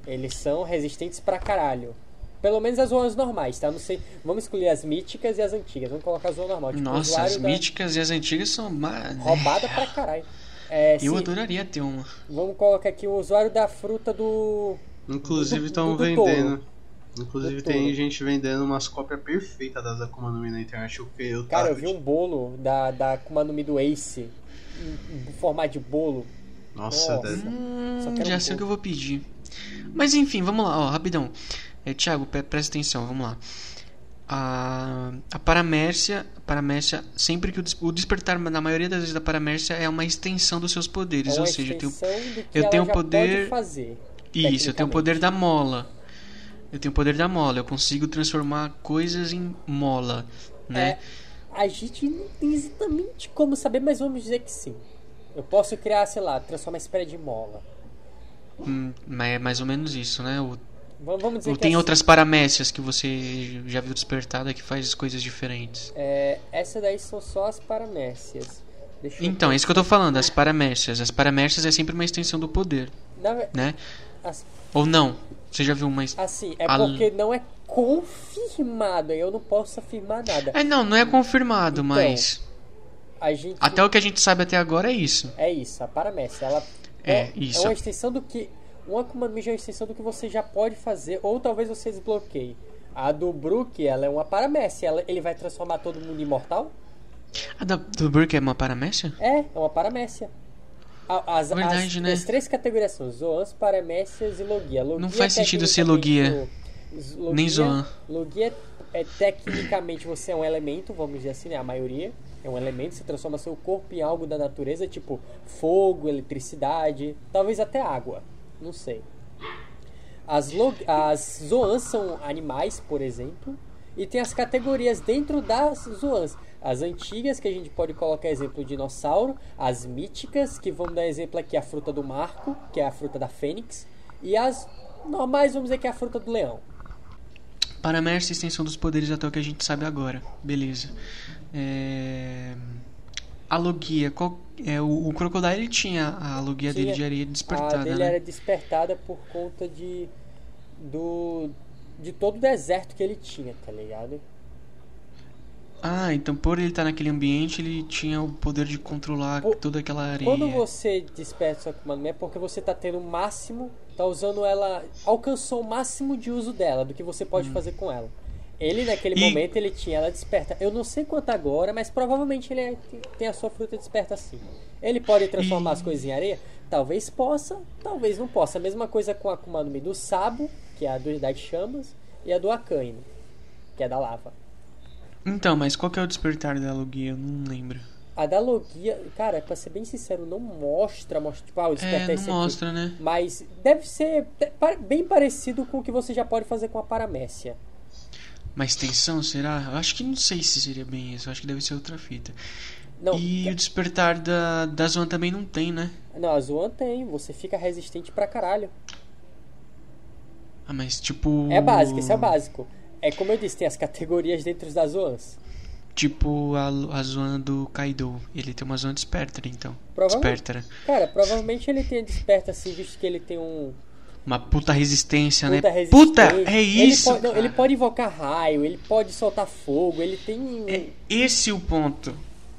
Eles são resistentes pra caralho. Pelo menos as zonas normais, tá? Não sei. Vamos escolher as míticas e as antigas. Vamos colocar a zona normal. Tipo, Nossa, as da- míticas e as antigas são. Roubada pra caralho. É, Eu sim, adoraria ter uma. Vamos colocar aqui o usuário da fruta do. Inclusive estão do- do vendendo. touro. Inclusive tem gente vendendo umas cópias perfeitas das Akuma no Mi na internet. O que eu Cara, tava eu vi um bolo da, da Akuma no Mi do Ace. Em, em formato de bolo. Nossa, Nossa. deve- Hum, já um sei o que eu vou pedir. Mas enfim, vamos lá, ó, rapidão. É, Thiago, pre- presta atenção, vamos lá. A, a paramércia, a paramércia, sempre que o, des- o despertar na maioria das vezes da paramércia é uma extensão dos seus poderes, É uma ou seja, eu tenho, eu tenho poder- pode fazer. isso, eu tenho o poder da mola. Eu tenho o poder da mola, eu consigo transformar coisas em mola, né? É, a gente não tem exatamente como saber, mas vamos dizer que sim. Eu posso criar, sei lá, transformar esse pé de mola. Hum, é mais ou menos isso, né? O, Vamos, dizer ou tem assim, outras paramécias que você já viu despertada que faz coisas diferentes. é, essa daí são só as eu Então, é isso que eu tô falando, as paramércias. As paramércias é sempre uma extensão do poder, Na né? as- Ou não? Você já viu uma. assim, é porque não é confirmado, eu não posso afirmar nada. É, não, não é confirmado, Então, mas. Gente Até o que a gente sabe até agora é isso. é isso, a paramécia, ela É, isso. É uma extensão do que uma Akuma no Mi é uma extensão do que você já pode fazer ou talvez você desbloqueie. A do Brook, ela é uma paramécia, ela, ele vai transformar todo mundo em imortal? A da, do Burke é uma paramécia? É, é uma paramécia. As, Verdade, as, né? as três categorias são Zoans, Paramécias e Logia. Logia Não faz sentido ser o- Logia, Nem Zoan. Logia é tecnicamente você é um elemento, vamos dizer assim, né? A maioria é um elemento, você transforma seu corpo em algo da natureza, tipo fogo, eletricidade, talvez até água. Não sei. As, as zoans são animais, por exemplo, e tem as categorias dentro das zoans. As antigas, que a gente pode colocar exemplo dinossauro, as míticas, que vamos dar exemplo aqui a fruta do marco, que é a fruta da fênix, e as normais, vamos dizer que é a fruta do leão. Paramércia é a extensão dos poderes até o que a gente sabe agora. Beleza. É... A logia, qual... é, o, o Crocodile tinha a logia dele de areia a despertada, dele né? era despertada por conta de do de todo o deserto que ele tinha, tá ligado? Ah, então por ele estar naquele ambiente, ele tinha o poder de controlar Pô, toda aquela areia. Quando você desperta sua Akuma é porque você tá tendo o máximo, tá usando ela, alcançou o máximo de uso dela, do que você Hum. pode fazer com ela. Ele, naquele E- momento, ele tinha ela desperta. Eu não sei quanto agora, mas provavelmente ele é- tem a sua fruta desperta assim. Ele pode transformar E- as coisas em areia? Talvez possa, talvez não possa. A mesma coisa com a Akuma no Mi do Sabo, que é a do das chamas, e a do Akainu, que é da lava. Então, mas qual que é o despertar da Logia? Eu não lembro. A da Logia, cara, pra ser bem sincero, não mostra, mostra tipo, ah, o despertar É, é não esse aqui. mostra, né? Mas deve ser bem parecido com o que você já pode fazer com a Paramécia. Uma extensão, será? Eu acho que não sei se seria bem isso. Acho que deve ser outra fita. Não, E o despertar da, da Zoan também não tem, né? não, a Zoan tem, você fica resistente pra caralho. Ah, mas tipo. É básico, esse é o básico. É como eu disse, tem as categorias dentro das Zoans. Tipo a, a Zoan do Kaido. Ele tem uma Zoan desperta, então. Provavelmente. Desperta. Cara, provavelmente ele tem desperta assim, visto que ele tem um. Uma puta resistência, Puta né? resistência. Puta, é isso! Ele pode, não, ele pode invocar raio, ele pode soltar fogo, ele tem. É esse o ponto.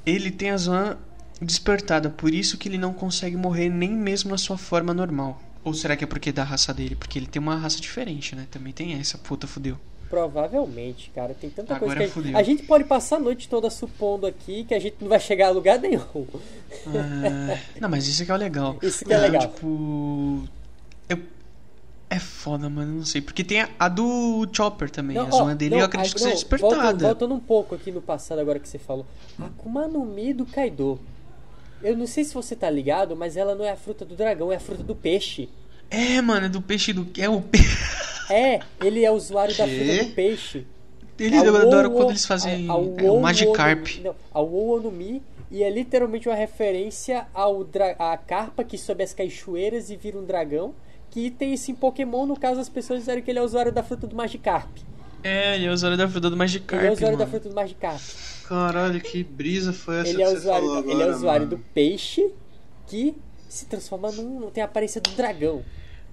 Ele tem a Zoan despertada, por isso que ele não consegue morrer nem mesmo na sua forma normal. Ou será que é porque é da raça dele? Porque ele tem uma raça diferente, né? Também tem essa, puta, fudeu. Provavelmente, cara. Tem tanta Agora coisa que a gente, fudeu. a gente pode passar a noite toda supondo aqui que a gente não vai chegar a lugar nenhum. Ah, não, mas isso que é o legal. Isso que é Ah, legal. Tipo. eu- É foda, mano, não sei. Porque tem a, a do Chopper também. a ó, Zoan dele não, eu acredito a- que seja não, despertada. Voltando, voltando um pouco aqui no passado, agora que você falou. Akuma no Mi do Kaido. Eu não sei se você tá ligado, mas ela não é a fruta do dragão, é a fruta do peixe. É, mano, é do peixe do. É o peixe. É, ele é usuário da fruta do peixe. Ele A adora quando eles fazem. a- a é, o Magikarp. No- Não, a Wo no Mi e é literalmente uma referência ao dra à carpa que sobe as cachoeiras e vira um dragão. Que tem esse Pokémon, no caso as pessoas disseram que ele é usuário da fruta do Magikarp. É, ele é usuário da fruta do Magikarp. Ele é usuário da mano. fruta do Magikarp. Caralho, que brisa foi essa Ele é usuário, falou ele agora, é usuário mano? do peixe que se transforma num. tem a aparência do dragão.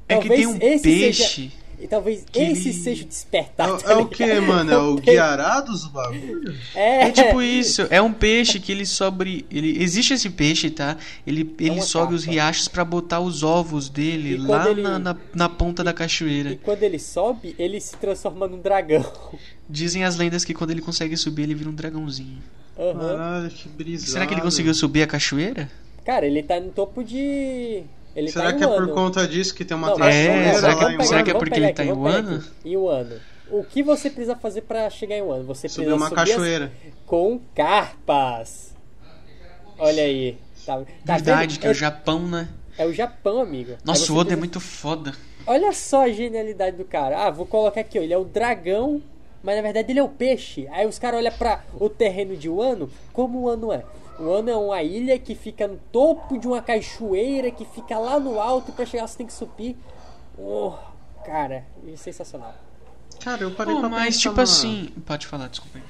É que tem um esse peixe. Seja, e talvez que esse ele- seja o É, despertar. o- tá é o que, mano? É o peixe. Guiarados o bagulho? É, É tipo isso, é um peixe que ele sobe. Ele, existe esse peixe, tá? Ele, ele uma sobe os capa. riachos pra botar os ovos dele E lá ele- na, na, na ponta da cachoeira. E quando ele sobe, ele se transforma num dragão. Dizem as lendas que quando ele consegue subir, ele vira um dragãozinho. Aham. Caralho, que brisa. Será que ele conseguiu subir a cachoeira? Cara, ele tá no topo de. Ele Será tá que é por conta disso que tem uma Não, É, será que é- pegar- será que é porque ele aqui, tá em Wano? Em Wano. O que você precisa fazer pra chegar em Wano? Você Subir precisa uma subir as- cachoeira. com carpas. Olha aí. Tá, tá Verdade, vendo? que é o Japão, né? É o Japão, amigo. Nossa, o Oda é precisa- muito foda. Olha só a genialidade do cara. Ah, vou colocar aqui, ó. Ele é o dragão, mas na verdade ele é o peixe. Aí os caras olham pra o terreno de Wano, como o Wano é. O Wano é uma ilha que fica no topo de uma cachoeira, que fica lá no alto, e pra chegar você tem que subir. Oh, cara, é sensacional. Cara, eu parei Pô, pra mas pensar tipo uma- assim. Pode falar, desculpa aí.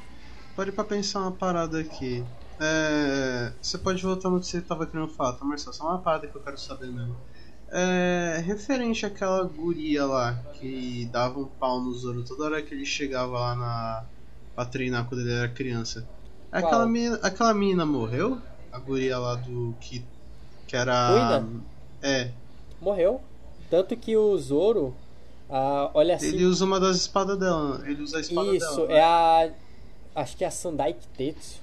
Parei pra pensar uma parada aqui. É, Você pode voltar no que você tava querendo falar, tá, Marcelo? Só uma parada que eu quero saber mesmo. É, referente àquela guria lá que dava um pau no Zoro toda hora que ele chegava lá na pra treinar quando ele era criança. Qual? Aquela menina, aquela menina morreu? A guria lá do que que era Kuina? É, Morreu. Tanto que o Zoro, ah, olha assim. ele usa uma das espadas dela. Ele usa a espada Isso, dela. né? é a. Acho que é a Sandai Kitetsu.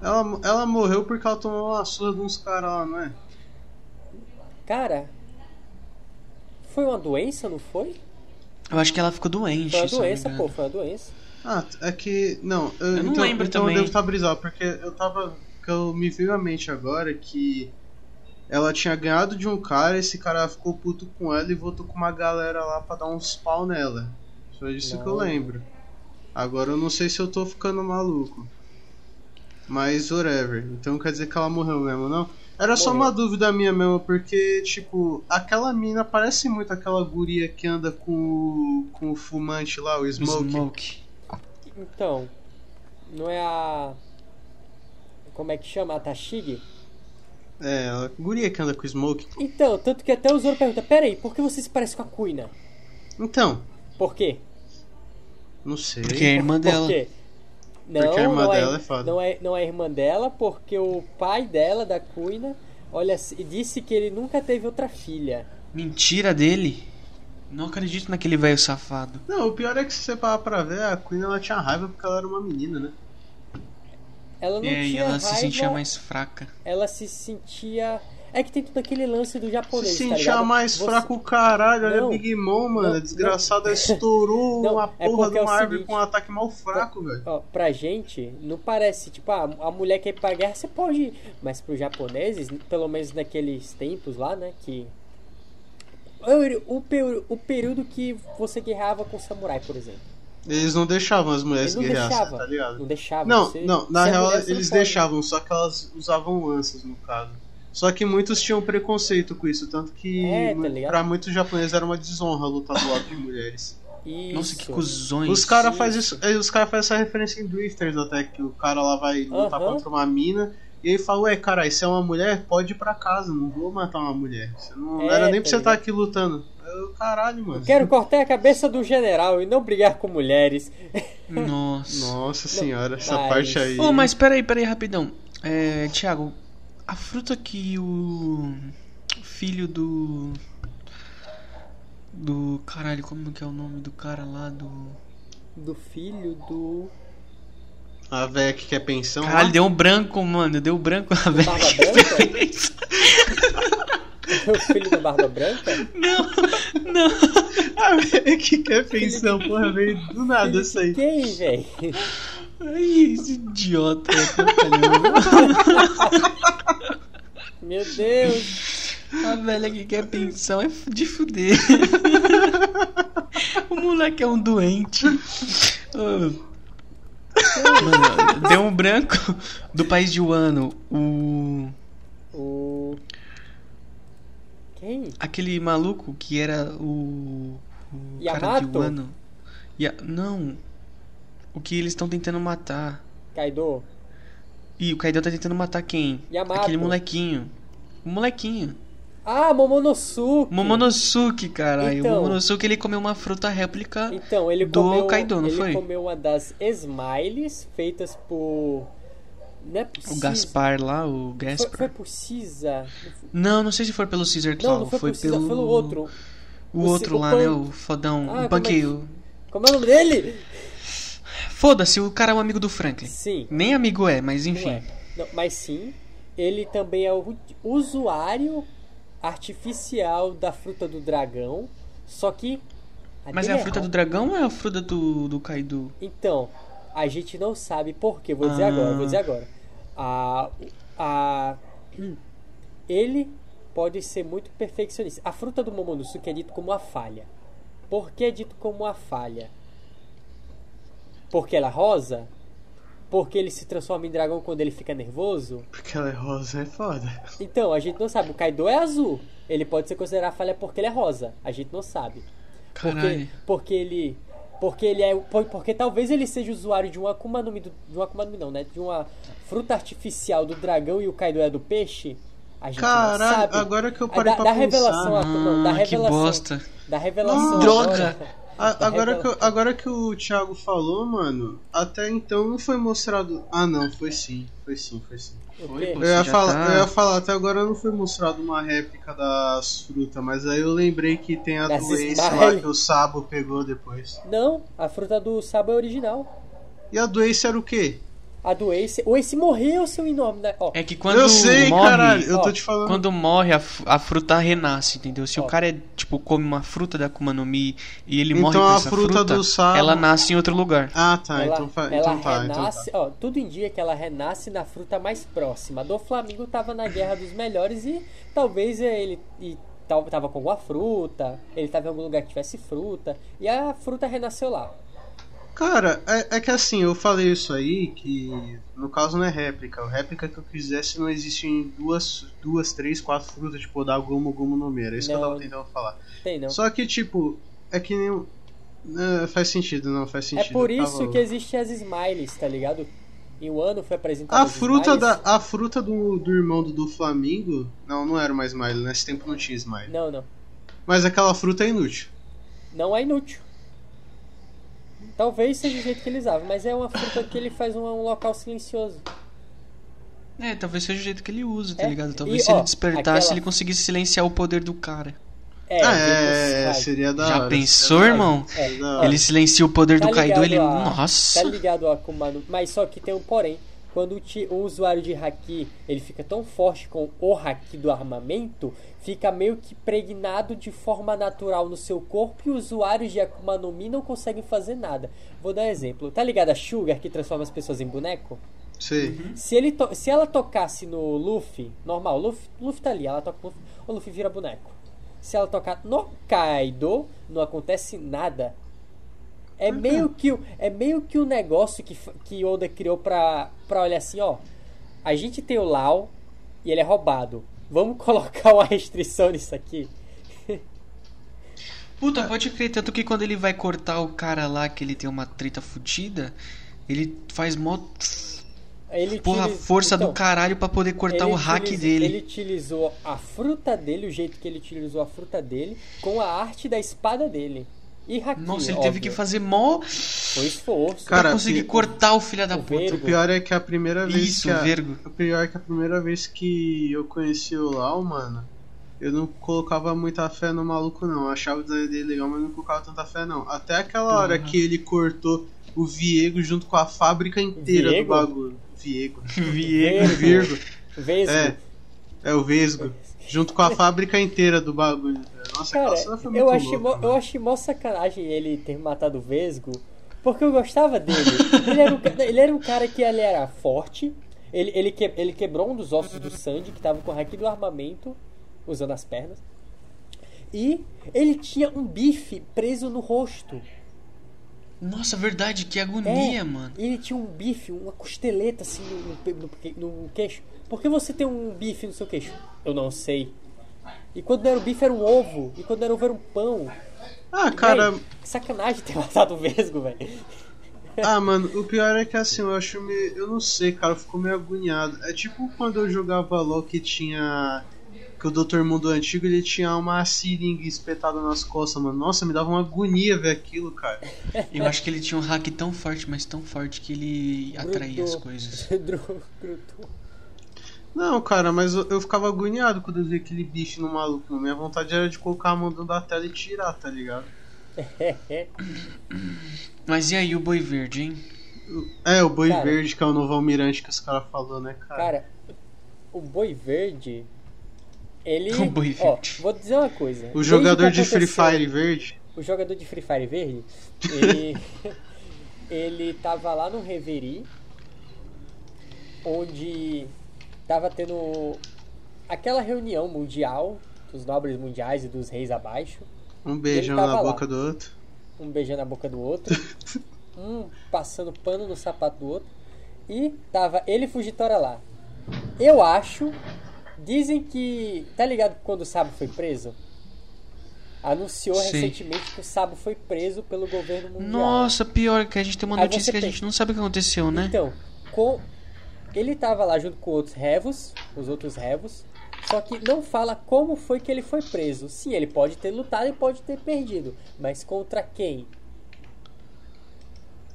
Ela, ela morreu porque ela tomou uma surra de uns caras lá, não é? Cara, foi uma doença, não foi? Eu acho que ela ficou doente. Foi uma doença, pô, foi uma doença. Ah, é que. Não, eu, Eu não então, lembro então também. eu devo estar brisado, porque eu tava. Que eu me veio à mente agora que ela tinha ganhado de um cara, esse cara ficou puto com ela e voltou com uma galera lá pra dar uns pau nela. Foi disso que eu Não. lembro. Agora eu não sei se eu tô ficando maluco. Mas whatever. Então quer dizer que ela morreu mesmo, não? Era só uma dúvida minha mesmo, porque, tipo, aquela mina parece muito aquela guria que anda com, o- com o fumante lá, o O Smoke. Smoke. Então, não é a. Como é que chama? A Tashigi? É, a guria que anda com o Smoke. Então, tanto que até o Zoro pergunta: Peraí, por que você se parece com a Kuina? Então, Por quê? não sei. Porque é a irmã Por dela. quê? Não, Porque a irmã não dela é, é foda. Não é, não é irmã dela, porque o pai dela, da Kuina, olha, disse que ele nunca teve outra filha. Mentira dele. Não acredito naquele velho safado. Não, o pior é que se você parar pra ver, a Queen ela tinha raiva porque ela era uma menina, né? Ela não É, e tinha ela raiva, se sentia mais fraca. ela se sentia. É que tem todo aquele lance do japonês, Se tá sentia ligado? mais Você- fraco o caralho, olha Big Mom, mano. Não, a desgraçada estourou Não, uma é porra de é o uma árvore seguinte- com um ataque mal fraco, velho. Ó, pra gente, não parece, tipo, ah, a mulher quer ir pra guerra, você pode ir. Mas pros japoneses, pelo menos naqueles tempos lá, né, que... O, o, o período que você guerreava com o samurai, por exemplo. Eles não deixavam as mulheres Ele não guerrear, deixava, tá ligado? não deixava. Não, você- não, na real mulher, eles deixavam, só que elas usavam lanças no caso. Só que muitos tinham preconceito com isso, tanto que É, tá pra muitos japoneses era uma desonra lutar do lado de mulheres. Isso. Nossa, que cuzões. Os caras fazem isso, eh, os cara fazem essa referência em Drifters até, que o cara lá vai lutar Aham. contra uma mina e ele fala, ué, cara, se é uma mulher, pode ir pra casa, não vou matar uma mulher. Você não, não É, era nem pra tá você estar ligado? aqui lutando. Eu, caralho, mano. Quero cortar a cabeça do general e não brigar com mulheres. Nossa. Nossa senhora, essa mas- parte aí. Ô, mas peraí, peraí, rapidão. É, Thiago, a fruta que o filho do. Do. Caralho, como que é o nome do cara lá do. Do filho do... A velha que quer pensão. Caralho, lá. deu um branco, mano. Deu branco a velha. Barba Branca? o filho da Barba Branca? Não, não. A velha que quer pensão, porra, veio do nada isso aí. Quem, velho? Ai, esse idiota. Meu Deus. A velha que quer pensão é de fuder. o moleque é um doente. Ô. Mano, deu um branco do país de Wano. O. O... Quem? Aquele maluco que era o. O cara de Yamato? Wano. Ya- Não. O que eles estão tentando matar. Kaido? E o Kaido tá tentando matar quem? Yamato. Aquele molequinho. O molequinho. Ah, Momonosuke. Momonosuke, caralho. Então. O Momonosuke ele comeu uma fruta réplica. Então, ele do comeu, Kaido, não ele foi? comeu uma das Smiles feitas por... Não é O. Gaspar lá, o Foi, Gaspar. foi por Caesar? Não, não sei se foi pelo Caesar Claw. Não, não foi, por Caesar, pelo... foi pelo outro. O O outro o lá, Pan- né? O fodão. Ah, o como é banqueiro. Como é o nome dele? Foda-se, o cara é um amigo do Franklin. Sim. Nem amigo é, mas Não enfim. é. Não, mas sim, ele também é o usuário artificial da fruta do dragão, só que... Mas é a fruta ra- do dragão ou é a fruta do, do Kaido? Então, a gente não sabe por quê. Vou dizer Ah. agora, vou dizer agora. A, a, ele pode ser muito perfeccionista. A fruta do Momonosuke é dito como a falha. Por que é dito como a falha? Porque ela é rosa? Porque ele se transforma em dragão quando ele fica nervoso? Porque ela é rosa, é foda. Então, a gente não sabe. O Kaido é azul. Ele pode ser considerado falha porque ele é rosa. A gente não sabe. Porque, Caralho. porque ele. Porque ele é. por- Porque talvez ele seja usuário de um Akuma no Mi. do- De um Akuma no Mi, não, né? De uma fruta artificial do dragão e o Kaido é do peixe. A gente não Caralho, sabe. agora que eu Ah, parei da, pra da pensar. revelação, Ah, não, da que revelação. bosta. Da revelação. Droga. agora- A- da agora, que, agora que o Thiago falou, mano, até então não foi mostrado. Ah, não, foi sim, foi sim, foi sim. Foi. Eu ia, falar, tá- eu ia falar, até agora não foi mostrado uma réplica das frutas, mas aí eu lembrei que tem a Das doença lá Smile. que o Sabo pegou depois. Não, a fruta do Sabo é original. E a doença era o quê? A do Ace. O Ace morreu, seu enorme, né? Ó, É que quando eu sei, morre, caralho, eu ó, tô te falando. Quando morre, a, a fruta renasce, entendeu? Se Ó. o cara é, tipo, come uma fruta da Akuma no Mi e ele morre Então com a essa fruta fruta, do Sabo- ela nasce em outro lugar. Ah, tá, ela, então, fa... ela então tá, então renasce, tá. ó, tudo indica que ela renasce na fruta mais próxima. A do Flamengo tava na guerra dos melhores e talvez ele e, tava com alguma fruta, ele tava em algum lugar que tivesse fruta e a fruta renasceu lá. Cara, é, é que assim, eu falei isso aí, que no caso não é réplica. O réplica que eu quisesse não existe em duas, duas três, quatro frutas, tipo, da Gomu Gomu no Mi. Era isso que eu Não. tava tentando falar. Tem não? Só que, tipo, é que nem. É, faz sentido, não, faz É sentido. por eu isso tava- que existem as smiles, tá ligado? Em um ano foi apresentado A fruta, da, a fruta do, do irmão do, do Flamingo. Não, não era mais Smile, nesse tempo não tinha Smile. Não, não. Mas aquela fruta é inútil. Não é inútil. Talvez seja o jeito que ele usava, mas é uma fruta que ele faz um, um local silencioso. É, talvez seja o jeito que ele usa, tá É, ligado? Talvez e, se ele ó, despertasse, aquela- ele conseguisse silenciar o poder do cara. É, ah, Deus é, Raio. seria da Já hora, pensou, irmão? da hora. Ele silencia o poder do Tá Kaido, ligado ele. a- Nossa! Tá ligado Akuma Mas só que tem um porém. Quando o, ti- o usuário de Haki ele fica tão forte com o Haki do armamento, fica meio que pregnado de forma natural no seu corpo e usuários de Akuma no Mi não conseguem fazer nada. Vou dar um exemplo. Tá ligado a Sugar que transforma as pessoas em boneco? Sei. Se, ele to- se ela tocasse no Luffy, normal, Luffy, Luffy tá ali, ela toca no Luffy, o Luffy vira boneco. Se ela tocar no Kaido, não acontece nada. É meio que o- é meio que o negócio que que Oda criou pra, pra olhar assim, ó. A gente tem o Lau e ele é roubado. Vamos colocar uma restrição nisso aqui. Puta, pode crer, tanto que quando ele vai cortar o cara lá, que ele tem uma treta fudida, ele faz mó. Ele Porra, utiliza- força então, do caralho pra poder cortar o hack utiliza- dele. Ele utilizou a fruta dele, o jeito que ele utilizou a fruta dele, com a arte da espada dele. E haki, Nossa, ele óbvio. teve que fazer mó. Foi esforço. Cara, pra conseguir cortar o filho da o puta. Vergo. O pior é que a primeira vez Isso, que a, vergo. o pior é que a primeira vez que eu conheci o Lau, mano, eu não colocava muita fé no maluco não. Eu achava o design dele legal, mas não colocava tanta fé não. Até aquela hora que ele cortou o Viego junto com a fábrica inteira Viego? do bagulho. Viego. Viego. Virgo. Vesgo. É. É o Vesgo. Junto com a fábrica inteira do bagulho. Nossa, Cara, aquela foi muito eu achei, louca, mó, mano. eu achei mó sacanagem ele ter matado o Vesgo, porque eu gostava dele. ele, era um, ele era um cara que ele era forte, ele, ele, que- ele quebrou um dos ossos do Sandy, que tava com o haki do armamento, usando as pernas. E ele tinha um bife preso no rosto. Nossa, verdade, que agonia, É, mano. Ele tinha um bife, uma costeleta assim no, no no queixo. Por que você tem um bife no seu queixo? Eu não sei. E quando não era o bife era um ovo. E quando era ovo era um pão. Ah, cara, Véi, que sacanagem ter matado o Vesgo, velho. Ah, mano, o pior é que assim, eu acho meio. Eu não sei, cara, eu fico meio agoniado. É tipo quando eu jogava LOL que tinha. Que o Dr. Mundo antigo ele tinha uma seringa espetada nas costas, mano. Nossa, me dava uma agonia ver aquilo, cara. Eu acho que ele tinha um hack tão forte, mas tão forte que ele atraía as coisas. Grutou. Não, cara, mas eu, eu ficava agoniado quando eu via aquele bicho no maluco. Minha vontade era de colocar a mão dentro da tela e tirar, tá ligado? Mas e aí o boi verde, hein? É, o Boi Cara. Verde, que é o novo almirante que os caras falou, né, cara? Cara, o Boi Verde. Ele. O Boi Ó, Verde. vou dizer uma coisa. o jogador de Free Fire Verde. o jogador de Free Fire Verde, ele, ele tava lá no Reverie, onde tava tendo aquela reunião mundial dos nobres mundiais e dos reis abaixo, Um beijão na lá. boca do outro. um beijando a boca do outro, um passando pano no sapato do outro, e tava ele e Fugitória lá. Eu acho, dizem que, tá ligado quando o Sabo foi preso? Anunciou Sim. recentemente que o Sabo foi preso pelo governo mundial. Nossa, pior que a gente tem uma Aí notícia que a gente não sabe o que aconteceu, né? Então, com... ele tava lá junto com outros revos, os outros revos, só que não fala como foi que ele foi preso. Sim, ele pode ter lutado e pode ter perdido, mas contra quem?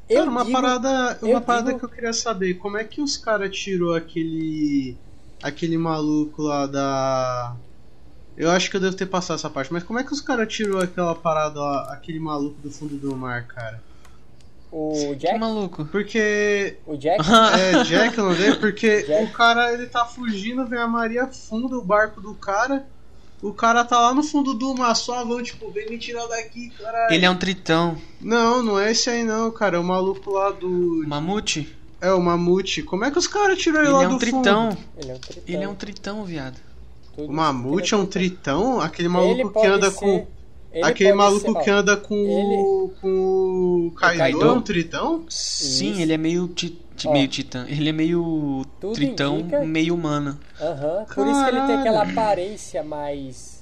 Cara, uma digo- parada, eu uma parada digo- que eu queria saber, como é que os caras tirou aquele aquele maluco lá da Eu acho que eu devo ter passado essa parte, mas como é que os caras tirou aquela parada lá, aquele maluco do fundo do mar, cara? O Que Jack? maluco. Porque O Jack? é Jack, não vê? Porque Jack. o cara ele tá fugindo, vem a Maria afunda o barco do cara. O cara tá lá no fundo do mar, suavão, tipo, vem me tirar daqui, caralho. Ele é um tritão. Não, não é esse aí não, cara. É o maluco lá do. Mamute? É, o Mamute. Como é que os caras tiram ele, Ele lá é um do tritão. fundo? Ele é um tritão. Ele é um tritão, viado. Tudo O Mamute é um tritão? Aquele Ele maluco que anda ser- com. Ele Aquele maluco ser- que anda com, o- com o Kaido, Kaido? é um tritão? Sim, Isso. ele é meio, ti, ti- Ó. meio titã. Ele é meio Tudo tritão, indica- meio humano. Aham, por isso que ele tem aquela aparência mais.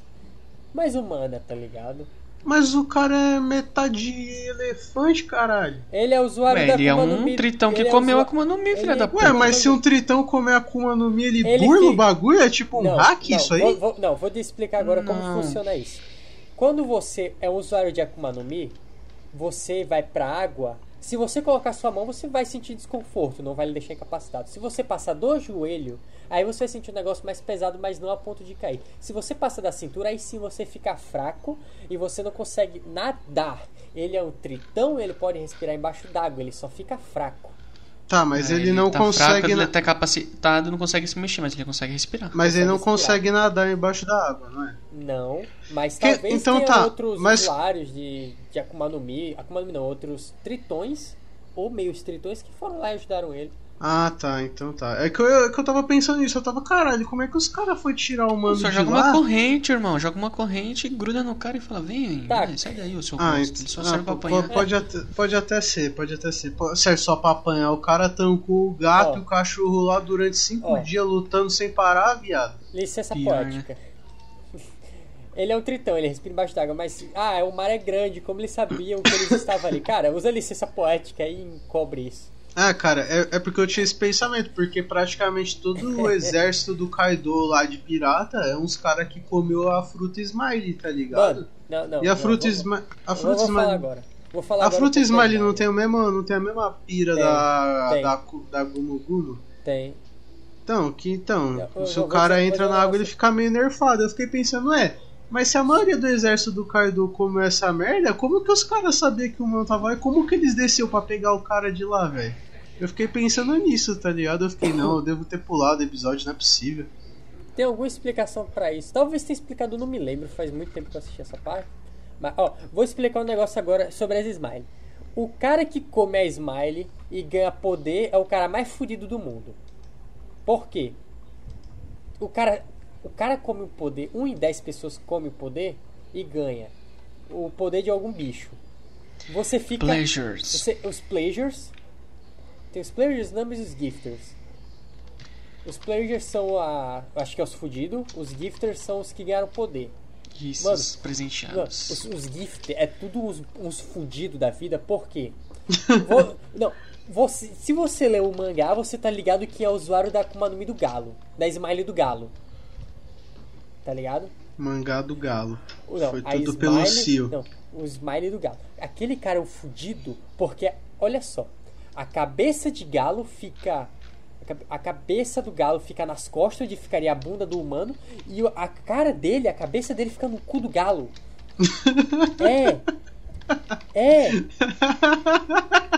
mais humana, tá ligado? Mas o cara é metade elefante, caralho. Ele é usuário Ué, da ele é Akuma um Mi- tritão que ele é comeu a usua- Akuma no Mi, filha ele- da Ué, puta. mas se um tritão comer a Akuma no Mi, ele, Ele burla fica- o bagulho? É tipo um Não, hack não, isso aí? Vou, vou- não, vou te explicar agora como Não. funciona isso. Quando você é um usuário de Akuma no Mi, você vai pra água, Se você colocar sua mão, você vai sentir desconforto, não vai lhe deixar incapacitado. Se você passar do joelho, aí você vai sentir um negócio mais pesado, mas não a ponto de cair. Se você passa da cintura, aí sim você fica fraco e você não consegue nadar. Ele é um tritão, ele pode respirar embaixo d'água, ele só fica fraco. Tá, mas É, ele não tá consegue. Fraco, ele tá capacitado, não consegue se mexer, mas ele consegue respirar. Mas ele não consegue consegue nadar embaixo da água, não é? Não, mas Que- talvez então tenha tá, outros mas- usuários de, de Akuma no Mi, Akuma no Mi não, outros tritões, ou meios tritões, que foram lá e ajudaram ele. Ah, tá, então tá. É que eu, é que eu tava pensando nisso, eu tava, caralho, como é que os caras foi tirar o mano Só de joga lá? uma corrente, irmão. Joga uma corrente, gruda no cara e fala: vem, Tá. vai, sai daí, o seu Ah, rosto. Ele só ah, serve pra apanhar. pode, até, pode até ser, pode até ser. Pode ser só pra apanhar. O cara tancou o gato Ó. e o cachorro lá durante cinco Ó. dias lutando sem parar, viado. Licença Pior, poética. Ele é um tritão, ele respira embaixo d'água, mas. Ah, o mar é grande, como eles sabiam que eles estavam ali? Cara, usa licença poética e encobre isso. Ah, cara, é, é porque eu tinha esse pensamento, porque praticamente todo o exército do Kaido lá de pirata é uns caras que comeu a fruta Smiley, tá ligado? Mano, não, não. e a fruta Smiley. A fruta vou falar Smiley. agora. Vou falar A fruta Smiley não tem, o mesmo, não tem a mesma pira Tem, da, tem. da, da Gumu Gumu? Tem. Então, que então, Eu- se o cara entra na água, ele fica meio nerfado. Eu fiquei pensando, é, mas se a maioria do exército do Kaido comeu essa merda, como que os caras sabiam que o mano tava lá como que eles desceu pra pegar o cara de lá, velho? Eu fiquei pensando nisso, tá ligado? Eu fiquei, não, eu devo ter pulado o episódio, não é possível. Tem alguma explicação pra isso? Talvez tenha explicado, não me lembro, faz muito tempo que eu assisti essa parte. Mas, ó, vou explicar um negócio agora sobre as Smile. O cara que come a Smile e ganha poder é o cara mais fudido do mundo. Por quê? O cara, o cara come o poder, 1 em 10 pessoas come o poder e ganha o poder de algum bicho. Você fica. Pleasures. Você- os pleasures. Tem os pleasures, numbers e os gifters. Os pleasures são a. Acho que é os fudidos. Os gifters são os que ganharam poder. Isso, Mano, os presenteados. os, os gifters é tudo uns, uns fudidos da vida, por quê? Vo- não, você, se você lê o mangá, você tá ligado que é usuário da Akuma no Mi do Galo. Da Smile do Galo. Tá ligado? Mangá do Galo. Não, Foi tudo Smile- pelo Cio. Não, o Smile do Galo. Aquele cara é um fudido porque, olha só, a cabeça de galo fica. a cabe- A cabeça do galo fica nas costas, onde ficaria a bunda do humano, e a cara dele, a cabeça dele fica no cu do galo. É. É.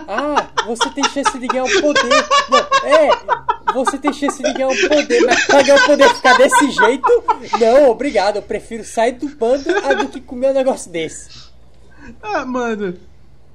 Ah, você tem chance de ganhar um poder. Não, é. Você tem chance de ganhar um poder, mas pra ganhar um poder ficar desse jeito, não, obrigado. Eu prefiro sair do bando do que comer um negócio desse. Ah, mano,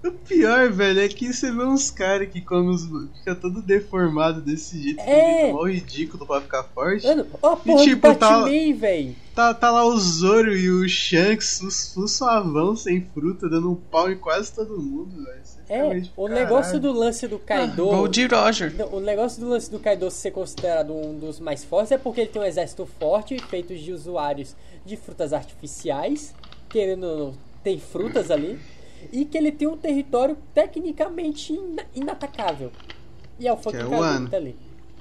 o pior, velho, é que você vê uns caras que os. fica todo deformado desse jeito, É. é. mó ridículo pra ficar forte. Mano, ó porra tipo, tá- véi. Tá, tá lá o Zoro e o Shanks, o, o suavão sem fruta, dando um pau em quase todo mundo, velho. É, tipo, o caralho. negócio do lance do Kaido. Gold Roger. O negócio do lance do Kaido ser considerado um dos mais fortes é porque ele tem um exército forte, feito de usuários de frutas artificiais, querendo ou não, tem frutas ali, e que ele tem um território tecnicamente ina- inatacável. E é o Funk que tá ali.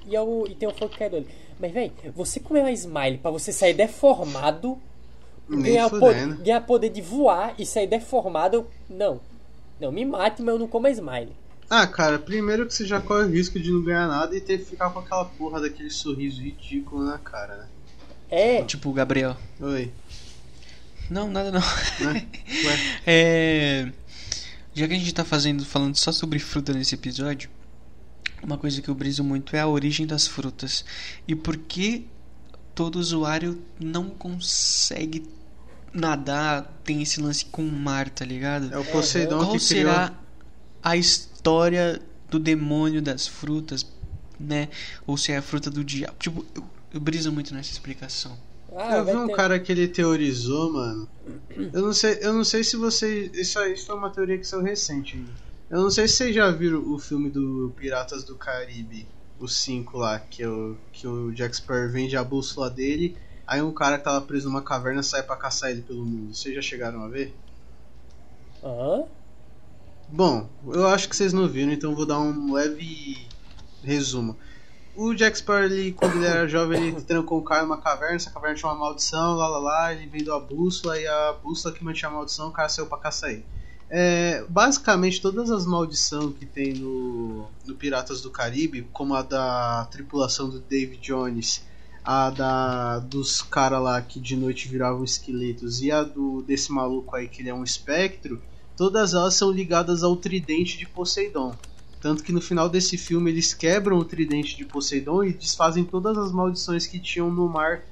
E, é o, e tem o Funk Kaido ali. Mas, véi, você comer uma Smile pra você sair deformado, ganhar, po fudendo. ganhar poder de voar e sair deformado, não. Não, me mate, mas eu não como a Smile. Ah, cara, primeiro que você já corre o risco de não ganhar nada e ter que ficar com aquela porra daquele sorriso ridículo na cara, né? É, Tipo o Gabriel. Oi, Não, nada não. né? É. Já que a gente tá fazendo, falando só sobre fruta nesse episódio, uma coisa que eu briso muito é a origem das frutas. E por que todo usuário não consegue nadar, tem esse lance com o mar, tá ligado? é o Poseidon Qual que criou. será a história do demônio das frutas, né? Ou se é a fruta do diabo. Tipo, eu, eu briso muito nessa explicação. Ah, Eu vi um ter- cara que ele teorizou, mano. Eu não sei, eu não sei se você. Isso, isso é uma teoria que saiu recente. Eu não sei se vocês já viram o filme do Piratas do Caribe, o 5 lá, que, é o, que o Jack Sparrow vende a bússola dele, aí um cara que tava preso numa caverna sai pra caçar ele pelo mundo. Vocês já chegaram a ver? Hã? Bom, eu acho que vocês não viram, então vou dar um leve resumo. O Jack Sparrow, ele, quando ele era jovem, ele trancou um cara numa caverna, essa caverna tinha uma maldição, lá lá lá, ele vendeu a bússola e a bússola que mantinha a maldição, o cara saiu pra caçar ele. É, basicamente, todas as maldições que tem no, no Piratas do Caribe, como a da tripulação do David Jones, a da dos caras lá que de noite viravam esqueletos e a do desse maluco aí que ele é um espectro, todas elas são ligadas ao tridente de Poseidon. Tanto que no final desse filme eles quebram o tridente de Poseidon e desfazem todas as maldições que tinham no mar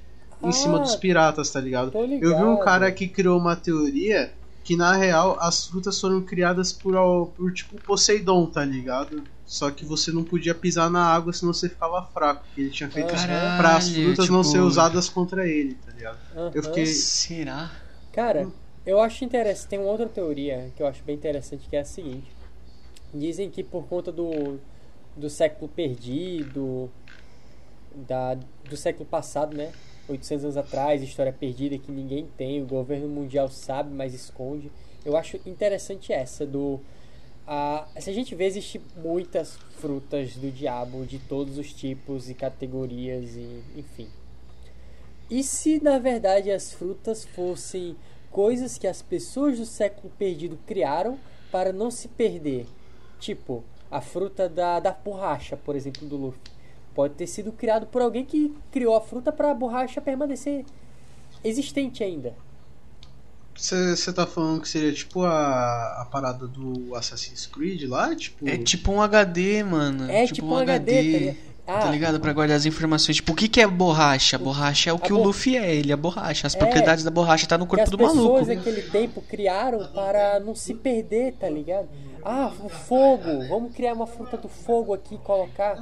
em Ah, cima dos piratas, tá ligado? tô Eu vi um ligado. cara que criou uma teoria que na real as frutas foram criadas por, por tipo Poseidon, tá ligado? Só que você não podia pisar na água senão você ficava fraco. Que ele tinha feito isso Caralho, pra as frutas não tipo- ser usadas contra ele, tá ligado? Aham. Eu fiquei. Será? Cara, eu acho interessante. Tem uma outra teoria que eu acho bem interessante que é a seguinte: dizem que por conta do, do século perdido, da, do século passado, né? 800 anos atrás, história perdida que ninguém tem, o governo mundial sabe, mas esconde. Eu acho interessante essa do. A, se a gente vê, existe muitas frutas do diabo de todos os tipos e categorias e enfim. E se na verdade as frutas fossem coisas que as pessoas do século perdido criaram para não se perder? Tipo, a fruta da, da borracha, por exemplo, do Luffy. Pode ter sido criado por alguém que criou a fruta para a borracha permanecer existente ainda. Você tá falando que seria tipo a, a parada do Assassin's Creed lá? Tipo. É tipo um HD, mano. É tipo, um HD, tá ligado? Ah, Tá ligado? Pra guardar as informações. Tipo, o que, que é borracha? Borracha é o que o Luffy é, ele é borracha. As É. propriedades da borracha tá no corpo as do maluco. pessoas naquele tempo criaram para não se perder, tá ligado? Ah, o fogo, vamos criar uma fruta do fogo aqui e colocar.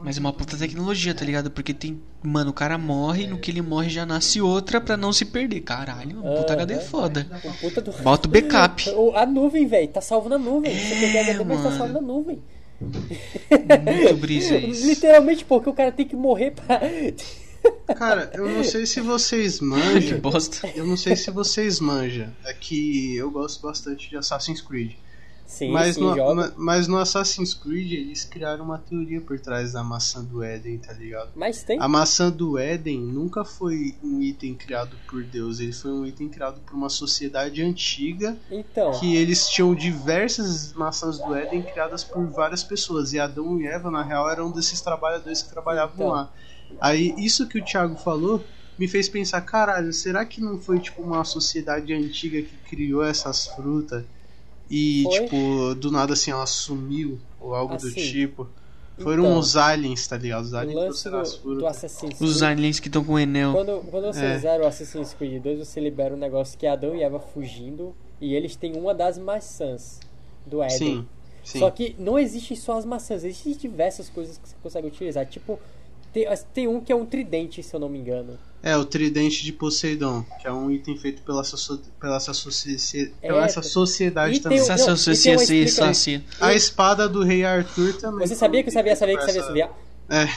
Mas é uma puta tecnologia, tá ligado? Porque tem. Mano, o cara morre, no que ele morre já nasce outra pra não se perder. Caralho, um puta Aham. HD foda. Um puta do... Bota o backup. A nuvem, velho, tá salvo na nuvem. Você É, perdeu HD, mas tá mano. salvo na nuvem. Muito brisa isso. Literalmente porque o cara tem que morrer pra. Cara, eu não sei se vocês Que manjam. bosta. Eu não sei se vocês manjam. É que eu gosto bastante de Assassin's Creed. Sim, mas, sim, no, ma- mas no Assassin's Creed eles criaram uma teoria por trás da maçã do Éden, tá ligado? Mas tem. A maçã do Éden nunca foi um item criado por Deus, ele foi um item criado por uma sociedade antiga Então. que eles tinham diversas maçãs do Éden criadas por várias pessoas. E Adão e Eva, na real, eram desses trabalhadores que trabalhavam Então. lá. Aí, isso que o Thiago falou me fez pensar: caralho, será que não foi tipo uma sociedade antiga que criou essas frutas? E, Foi. tipo, do nada assim ela sumiu, ou algo do Assim, tipo. Foram então, os aliens, tá ligado? Os aliens do, do. Assassin's Creed. Os aliens que estão com o Enel. Quando, quando você É. zera o Assassin's Creed 2, você libera um negócio que é Adão e Eva fugindo e eles têm uma das maçãs do Éden. Sim, sim. Só que não existem só as maçãs, existem diversas coisas que você consegue utilizar. Tipo, tem, tem um que é um tridente, se eu não me engano. É, o tridente de Poseidon, que é um item feito pela, socio- pela, essa, socie- pela É, essa sociedade e tem também. o- Essa não, e tem associa. A espada do rei Arthur também. Você sabia que eu sabia, sabia que sabia, essa- sabia? É,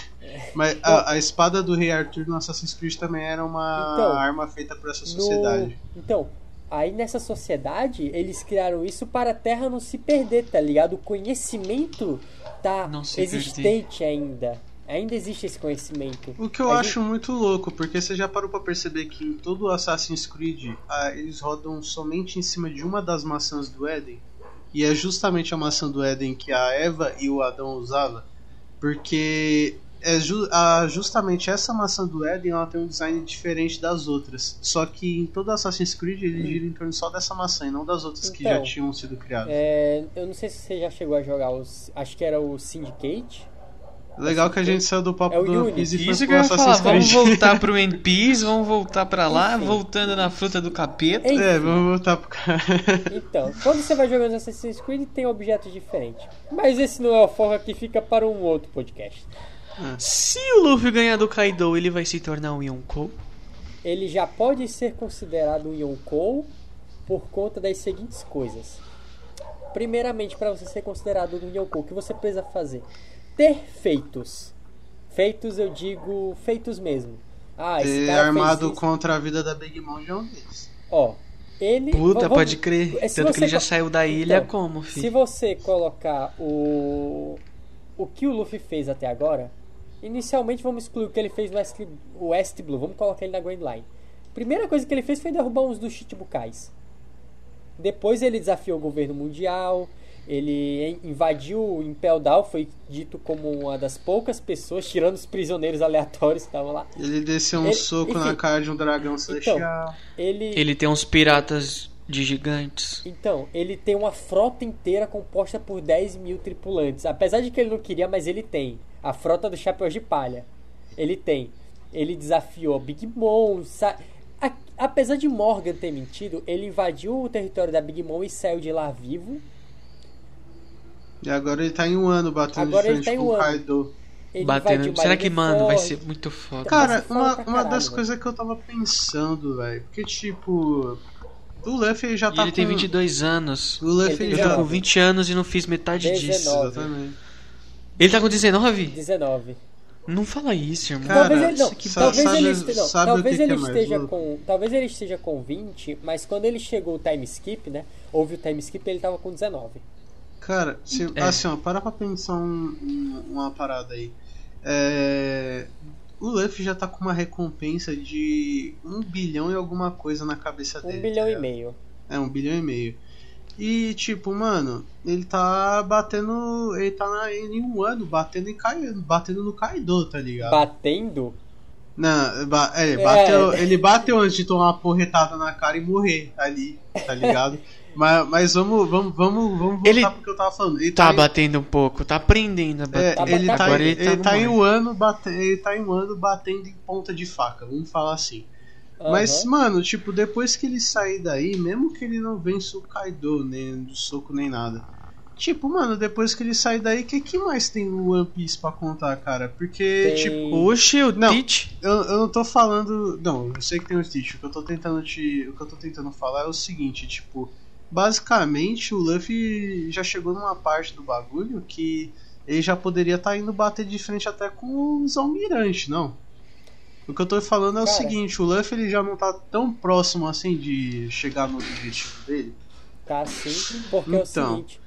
mas a, a espada do rei Arthur no Assassin's Creed também era uma Então, arma feita por essa No- sociedade. Então, aí nessa sociedade, eles criaram isso para a Terra não se perder, tá ligado? O conhecimento tá existente ainda. Ainda existe esse conhecimento. O que eu A acho muito louco, porque você já parou pra perceber que em todo o Assassin's Creed ah, eles rodam somente em cima de uma das maçãs do Éden? E é justamente a maçã do Éden que a Eva e o Adão usavam? Porque é ju- a- justamente essa maçã do Éden ela tem um design diferente das outras. Só que em todo Assassin's Creed ele gira em torno só dessa maçã e não das outras que já Então, tinham sido criadas. É, eu não sei se você já chegou a jogar os. Acho que era o Syndicate. Legal que a gente saiu do papo É do One e foi Isso que pro eu ia falar, Assassin's vamos voltar pro One Piece, vamos voltar pra lá, Enfim. voltando na fruta do capeta. Enfim, É, vamos voltar pro cara. então, quando você vai jogando Assassin's Creed, tem objetos diferentes. Mas esse não é o foco aqui, fica para um outro podcast. Se o Luffy ganhar do Kaido, ele vai se tornar um Yonkou? Ele já pode ser considerado um Yonkou por conta das seguintes coisas. Primeiramente, para você ser considerado um Yonkou, o que você precisa fazer? Ter feitos. Feitos, eu digo, feitos mesmo. Ah, esse Ter cara armado contra a vida da Big Mom de um deles. Ó, ele... Puta, vamos- pode crer. Se Tanto que ele já co- saiu da ilha Então, como, Se filho? você colocar o o que o Luffy fez até agora, inicialmente vamos excluir o que ele fez no West, o West Blue, vamos colocar ele na Grand Line. Primeira coisa que ele fez foi derrubar uns dos Chichibukais. Depois ele desafiou o governo mundial, ele invadiu o Impel Down, foi dito como uma das poucas pessoas, tirando os prisioneiros aleatórios que estavam lá. Ele desceu um Ele- soco enfim. na cara de um dragão celestial. Ele, Ele tem uns piratas de gigantes. Então, ele tem uma frota inteira composta por 10 mil tripulantes. Apesar de que ele não queria, mas ele tem. A frota do Chapéu de Palha. Ele tem. Ele desafiou Big Mom. sa- A- Apesar de Morgan ter mentido, ele invadiu o território da Big Mom e saiu de lá vivo. E agora ele tá em um ano batendo Agora de ele frente tá em com um o. Kaido. Ele Batendo. Será que, mano, vai Marineford. ser muito foda. Cara, uma, uma caralho, das coisas que eu tava pensando, velho. Porque, tipo. O Luffy já E tá ele tem com... 22 anos. O Luffy Ele tem Eu já. tô com 19. 20 anos e não fiz metade disso. 19. Exatamente. Ele tá com 19? 19. Não fala isso, irmão. Cara, talvez ele, não, talvez sabe- ele, este- não, talvez que que ele é esteja louco? com, talvez ele esteja com 20, mas quando ele chegou o time skip, né? Houve o time skip, ele tava com 19. Cara, se, É. assim, ó, para pra pensar um- um- uma parada aí. É, O Luffy já tá com uma recompensa de um bilhão e alguma coisa na cabeça Um dele. bilhão tá e meio. É, um bilhão e meio. E, tipo, mano, ele tá batendo. Ele tá na- em um ano batendo, em Kai, batendo no Kaido, tá ligado? Batendo? Não, ba- é, ele, É. bateu, ele bateu antes de tomar uma porretada na cara e morrer ali, tá ligado? mas, mas vamos, vamos, vamos, vamos voltar Ele pro que eu tava falando. Ele Tá em- batendo um pouco, tá aprendendo a é, bater. ele, tá, Agora em- ele tá, ele tá em um ano bate, ele tá em um ano batendo em ponta de faca, vamos falar assim. Mas, Aham. mano, tipo, depois que ele sair daí, mesmo que ele não vença o Kaido, nem do soco, nem nada. Tipo, mano, depois que ele sair daí, o que, que mais tem no One Piece pra contar, cara? Porque, Tem- tipo, Oxe, o Não. Teach. eu, eu não tô falando. Não, eu sei que tem um Stitch. O que eu tô tentando te. O que eu tô tentando falar é o seguinte, tipo, basicamente o Luffy já chegou numa parte do bagulho que ele já poderia estar indo bater de frente até com os almirantes, não? O que eu tô falando é o Cara. seguinte, o Luffy ele já não tá tão próximo assim de chegar no objetivo dele. Tá sim, porque é o Então. seguinte: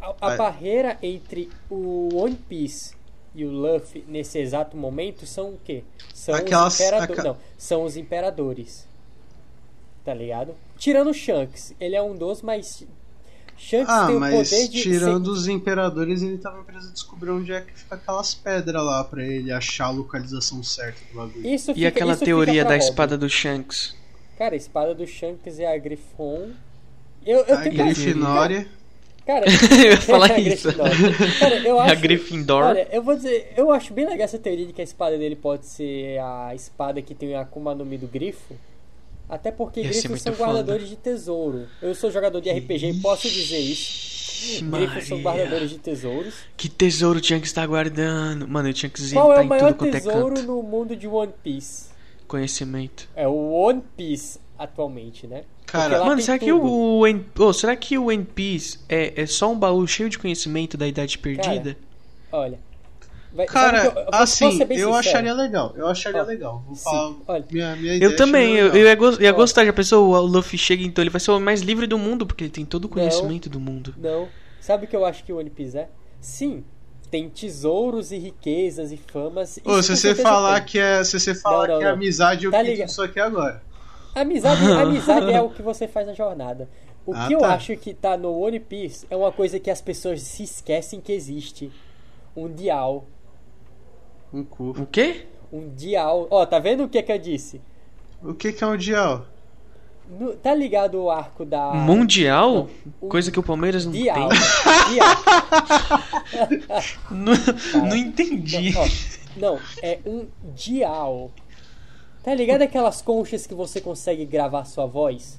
a, a Vai. barreira entre o One Piece e o Luffy nesse exato momento são o quê? São Aquelas- os imperadores. aca- Não, são os imperadores. Tá ligado? Tirando o Shanks, ele é um dos, mas Shanks Ah, tem o mas poder de tirando ser- os imperadores, ele tava precisando descobrir onde é que fica aquelas pedras lá pra ele achar a localização certa do bagulho. Isso E fica- aquela isso teoria da Robin. espada do Shanks. Cara, a espada do Shanks é a Griffon. Eu, eu A tenho Grifinória. Cara, Eu ia falar a isso. Cara, eu A acho. Gryffindor. Olha, eu vou dizer, eu acho bem legal essa teoria de que a espada dele pode ser a espada que tem a Akuma no Mi do grifo. Até porque Ia grifos são foda. guardadores de tesouro. Eu sou jogador de RPG e posso dizer isso. Grifos são guardadores de tesouros. Que tesouro o Shanks tá guardando? Mano, o Shanks Qual tá é o em maior é tesouro canto. no mundo de One Piece? Conhecimento. É o One Piece atualmente, né? Cara, Mano, será que o One... oh, será que o One Piece é, é só um baú cheio de conhecimento da Idade Perdida? Olha. Vai- Cara, eu- eu assim, eu sincero? acharia legal. Eu acharia Ó, legal. Vou sim, falar. olha. minha, minha ideia eu também, eu, eu ia, gos- ia gostar. Já pensou, o Luffy chega então, ele vai ser o mais livre do mundo, porque ele tem todo o Não. conhecimento do mundo. Não. Sabe o que eu acho que o One Piece é? Sim, tem tesouros e riquezas e famas. Ô, se você falar tem. que é, se você falar Não, não, que é não. amizade, eu Tá ligado? isso aqui agora. Amizade, amizade é o que você faz na jornada. O Ah, que eu tá. acho que tá no One Piece é uma coisa que as pessoas se esquecem que existe. Um dial. Um cu. O quê? Um dial. Ó, tá vendo o que que eu disse? O que que é um dial? No- tá ligado o arco da. Mundial? Não, o Coisa que o Palmeiras não Dial. tem. Dial. Não, não entendi. Ó, não, é um dial. Tá ligado aquelas conchas que você consegue gravar sua voz?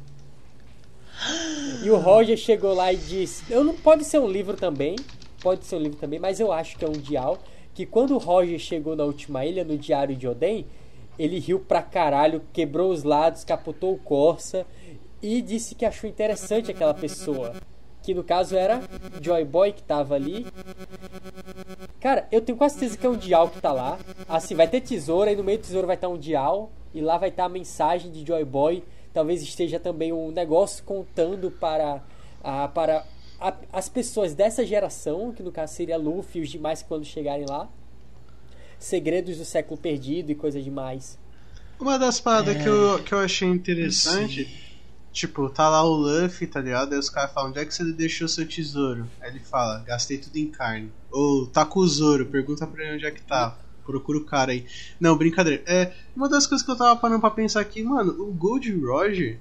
E o Roger chegou lá e disse: eu não pode ser um livro também, pode ser um livro também, mas eu acho que é um dial. Que quando o Roger chegou na última ilha, no Diário de Oden, ele riu pra caralho, quebrou os lados, capotou o Corsa e disse que achou interessante aquela pessoa. Que no caso era Joy Boy que tava ali. Cara, eu tenho quase certeza que é um dial que tá lá. Assim, vai ter tesouro, aí no meio do tesouro vai estar um dial. E lá vai estar a mensagem de Joy Boy. Talvez esteja também um negócio contando para, a, para a- as pessoas dessa geração, que no caso seria Luffy e os demais quando chegarem lá. Segredos do século perdido e coisa demais. Uma das paradas que, eu, que eu achei interessante, tipo, tá lá o Luffy, tá ligado? Aí os caras falam, onde é que você deixou seu tesouro? Aí ele fala, gastei tudo em carne. Ou tá com o Zoro, pergunta pra ele onde é que tá. Procura o cara aí. Não, brincadeira. É, uma das coisas que eu tava parando pra pensar aqui, mano, o Gold Roger,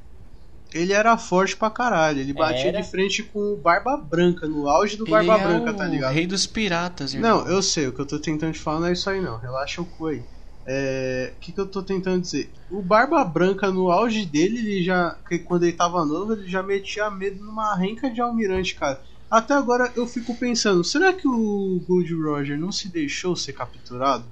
ele era forte pra caralho. Ele batia Era. de frente com o Barba Branca, no auge do Ele Barba é Branca, tá ligado? rei dos piratas, irmão. Não, eu sei, o que eu tô tentando te falar não é isso aí não. Relaxa o cu aí. É, O que, que eu tô tentando dizer? O Barba Branca, no auge dele, ele já. Quando ele tava novo, ele já metia medo numa renca de almirante, cara. Até agora eu fico pensando, será que o Gold Roger não se deixou ser capturado?